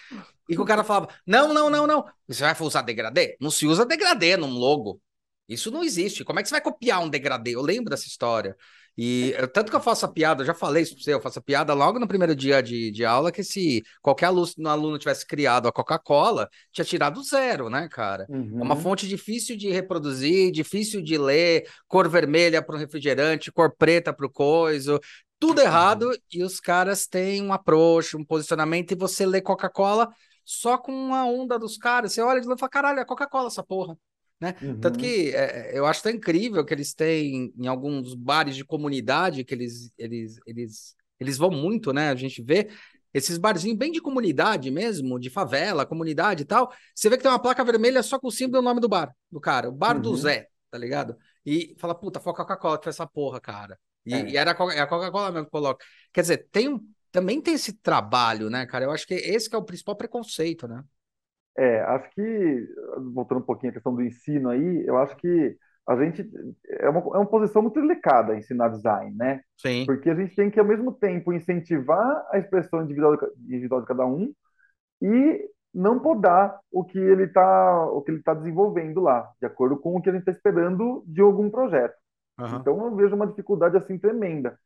e que o cara falava: não, não, não, não. Você vai usar degradê? Não se usa degradê num logo. Isso não existe. Como é que você vai copiar um degradê? Eu lembro dessa história. E tanto que eu faço a piada, eu já falei isso pra você, eu faço a piada logo no primeiro dia de, de aula que se qualquer aluno, aluno tivesse criado a Coca-Cola, tinha tirado zero, né, cara? Uhum. É uma uhum. fonte difícil de reproduzir, difícil de ler, cor vermelha para o refrigerante, cor preta para o coiso, tudo errado, uhum. e os caras têm um approach, um posicionamento, e você lê Coca-Cola só com a onda dos caras. Você olha e fala, caralho, é Coca-Cola essa porra. Né? Uhum. Tanto que é, eu acho tão incrível que eles têm em alguns bares de comunidade que eles, eles, eles, eles vão muito, né? A gente vê esses barzinhos bem de comunidade mesmo, de favela, comunidade e tal. Você vê que tem uma placa vermelha só com o símbolo e o nome do bar, do cara, o bar uhum. do Zé, tá ligado? E fala, puta, foi a Coca-Cola que fez essa porra, cara. E, é. e era a é Coca-Cola mesmo que coloca. Quer dizer, tem um, também tem esse trabalho, né, cara? Eu acho que esse que é o principal preconceito, né? É, acho que, voltando um pouquinho à questão do ensino aí, eu acho que a gente é uma, é uma posição muito delicada ensinar design, né? Sim. Porque a gente tem que, ao mesmo tempo, incentivar a expressão individual, individual de cada um e não podar o que ele está o que ele tá desenvolvendo lá, de acordo com o que a gente está esperando de algum projeto. Uhum. Então eu vejo uma dificuldade assim tremenda,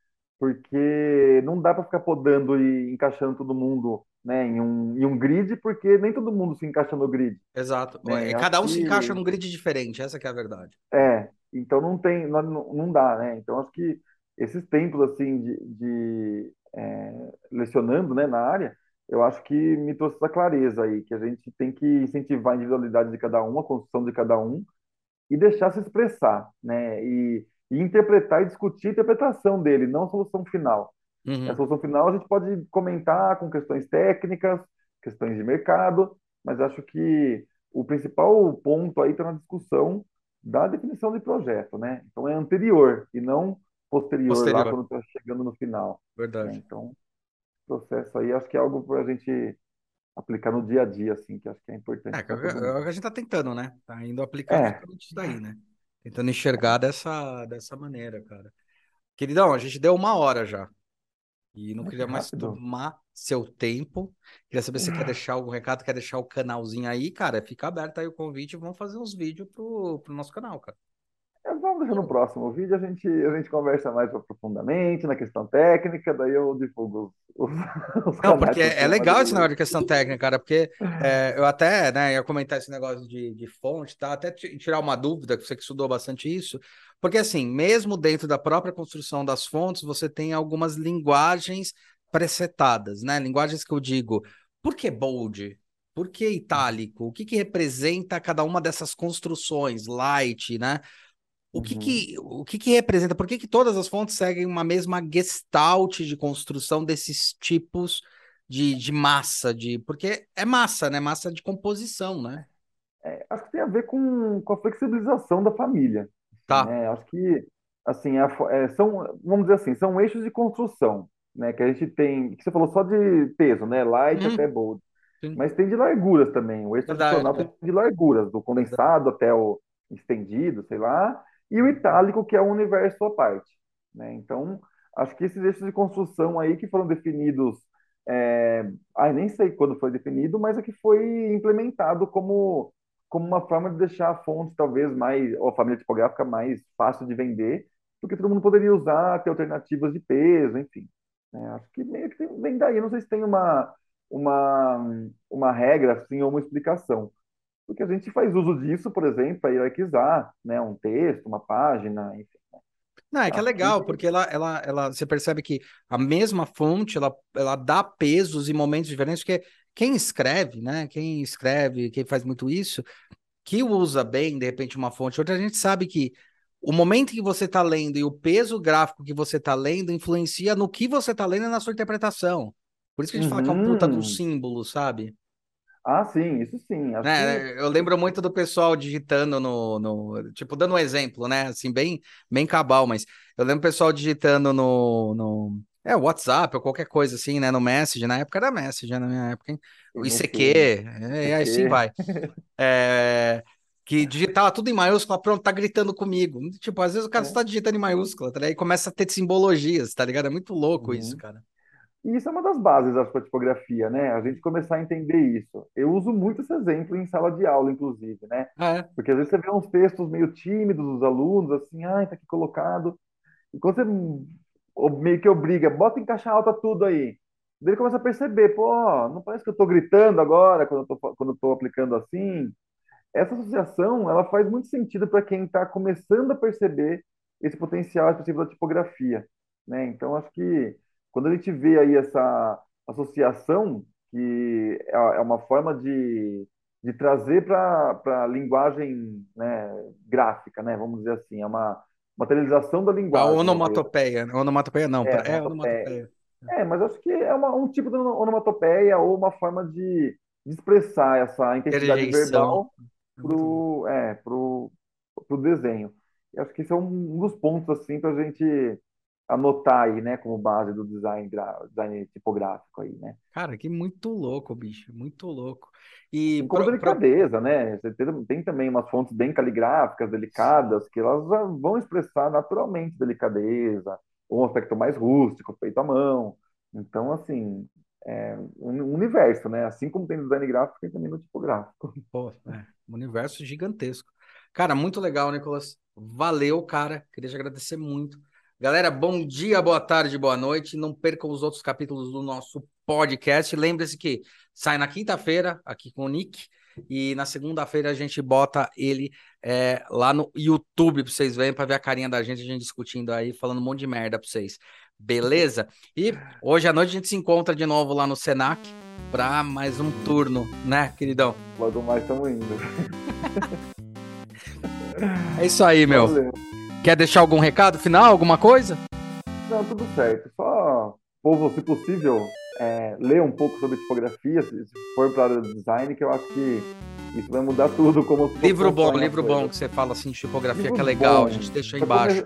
porque não dá para ficar podando e encaixando todo mundo né, em, um, em um grid, porque nem todo mundo se encaixa no grid. Exato. Né? É, cada um que... se encaixa num grid diferente, essa é a verdade. É, então não tem, não, não dá, né? Então acho que esses tempos assim de, de é, lecionando, né, na área, eu acho que me trouxe essa clareza aí, que a gente tem que incentivar a individualidade de cada um, a construção de cada um, e deixar se expressar, né? E, e interpretar e discutir a interpretação dele, não a solução final. Uhum. A solução final a gente pode comentar com questões técnicas, questões de mercado, mas acho que o principal ponto aí está na discussão da definição de projeto, né? Então é anterior e não posterior, posterior. lá quando está chegando no final. Verdade. Né? Então, processo aí acho que é algo para a gente aplicar no dia a dia, assim, que acho que é importante. É, é, é o que a gente está tentando, né? Tá indo aplicar é. isso daí, né? Tentando enxergar dessa, dessa maneira, cara. Queridão, a gente deu uma hora já. E não queria mais tomar seu tempo. Queria saber se você quer deixar algum recado, quer deixar o canalzinho aí, cara. Fica aberto aí o convite. Vamos fazer uns vídeos pro, pro nosso canal, cara. É, deixar no próximo vídeo, a gente, a gente conversa mais profundamente na questão técnica, daí eu divulgo os, os Não, porque é, legal esse negócio de questão técnica, cara, porque é, eu até né, ia comentar esse negócio de, de fonte, tá? até tirar uma dúvida, que você que estudou bastante isso, porque assim, mesmo dentro da própria construção das fontes, você tem algumas linguagens presetadas, né? Linguagens que eu digo, por que bold? Por que itálico? O que, que representa cada uma dessas construções, light, né? O que, uhum. que, o que, que representa? Por que, que todas as fontes seguem uma mesma gestalt de construção desses tipos de, de massa? De, porque é massa, né? Massa de composição, né? É, acho que tem a ver com, com a flexibilização da família. Tá. Né? Acho que, assim, a, é, são, vamos dizer assim, são eixos de construção, né? Que a gente tem, que você falou só de peso, né? Light hum. até bold. Sim. Mas tem de larguras também. O eixo tradicional tem de larguras, do condensado Verdade. até o estendido, sei lá e o itálico, que é um universo à parte. Né? Então, acho que esses eixos de construção aí que foram definidos, é, ah, nem sei quando foi definido, mas é que foi implementado como, como uma forma de deixar a fonte talvez mais, ou a família tipográfica mais fácil de vender, porque todo mundo poderia usar, ter alternativas de peso, enfim. Né? Acho que meio que vem daí, não sei se tem uma, uma, uma regra assim, ou uma explicação porque a gente faz uso disso, por exemplo, para hierarquizar né, um texto, uma página, enfim. Né. Não, é que é legal, porque ela, ela, ela, você percebe que a mesma fonte, ela, ela dá pesos e momentos diferentes, porque quem escreve, né, quem escreve, quem faz muito isso, que usa bem, de repente, uma fonte, outra, a gente sabe que o momento que você está lendo e o peso gráfico que você está lendo influencia no que você está lendo e na sua interpretação. Por isso que a gente uhum. fala que é um puta um uhum. símbolo, sabe? Ah, sim, isso sim. Né? que... Eu lembro muito do pessoal digitando no, no, Tipo, dando um exemplo, né? Assim, bem, bem cabal, mas eu lembro o pessoal digitando no, no. É, WhatsApp ou qualquer coisa assim, né? No Message, na época era Message, né? na minha época, hein? O ICQ, é, e assim vai. É, que digitava tudo em maiúscula, pronto, tá gritando comigo. Tipo, às vezes o cara é. só tá digitando em maiúscula, tá? E começa a ter simbologias, tá ligado? É muito louco uhum. isso, cara. E isso é uma das bases da tipografia, né? A gente começar a entender isso. Eu uso muito esse exemplo em sala de aula, inclusive, né? Ah, é? Porque às vezes você vê uns textos meio tímidos dos alunos, assim, ai, tá aqui colocado. E quando você meio que obriga, bota em caixa alta tudo aí. Ele começa a perceber, pô, não parece que eu estou gritando agora quando eu estou quando eu aplicando assim. Essa associação, ela faz muito sentido para quem está começando a perceber esse potencial expressivo da tipografia, né? Então, acho que quando a gente vê aí essa associação, que é, é uma forma de, de trazer para a linguagem né, gráfica, né? Vamos dizer assim, é uma materialização da linguagem. A onomatopeia, né? onomatopeia não, é, é onomatopeia. É, mas acho que é uma, um tipo de onomatopeia ou uma forma de, de expressar essa intensidade verbal pro, é, pro, pro desenho. E acho que esse é um dos pontos assim para a gente anotar aí, né, como base do design, design tipográfico aí, né? Cara, que muito louco, bicho, muito louco. E com pro, delicadeza, pro... né? Você tem, tem, também umas fontes bem caligráficas, delicadas, que elas vão expressar naturalmente delicadeza, um aspecto mais rústico, feito à mão. Então, assim, é um universo, né? Assim como tem no design gráfico, tem também no tipográfico. Pô, é, um universo gigantesco. Cara, muito legal, Nicolas. Valeu, cara. Queria te agradecer muito. Galera, bom dia, boa tarde, boa noite. Não percam os outros capítulos do nosso podcast. Lembre-se que sai na quinta-feira, aqui com o Nick, e na segunda-feira a gente bota ele é, lá no YouTube para vocês verem, para ver a carinha da gente, a gente discutindo aí, falando um monte de merda para vocês. Beleza? E hoje à noite a gente se encontra de novo lá no Senac para mais um turno, né, queridão? Logo mais estamos indo. é isso aí, meu. Valeu. Quer deixar algum recado final, alguma coisa? Não, tudo certo. Só, povo, se possível, é, ler um pouco sobre tipografia, se for para design, que eu acho que isso vai mudar tudo. Como livro bom, livro bom que você fala assim de tipografia livro que é legal, bom. a gente deixa aí embaixo.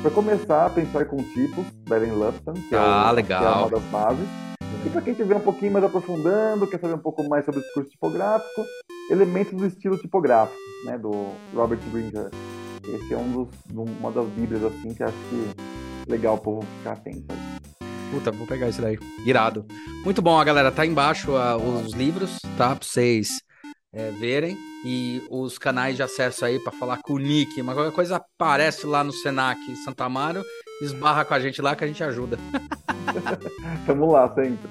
Para começar a pensar com tipos, Belen Lupton, que, ah, é, legal. que é uma das bases. E para quem estiver um pouquinho mais aprofundando, quer saber um pouco mais sobre o discurso tipográfico, elementos do estilo tipográfico, né, do Robert Brinker. Esse é um dos, uma das bíblias assim que acho que legal o povo ficar atento. Puta, vou pegar esse daí. Irado. Muito bom, galera. Tá embaixo uh, os livros, tá? Pra vocês é, verem e os canais de acesso aí para falar com o Nick. Mas qualquer coisa aparece lá no Senac Santa Amaro, esbarra com a gente lá que a gente ajuda. Tamo lá sempre.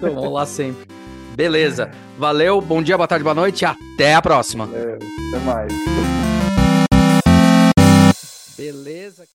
Tamo lá sempre. Beleza. Valeu, bom dia, boa tarde, boa noite. Até a próxima. É, até mais. Beleza.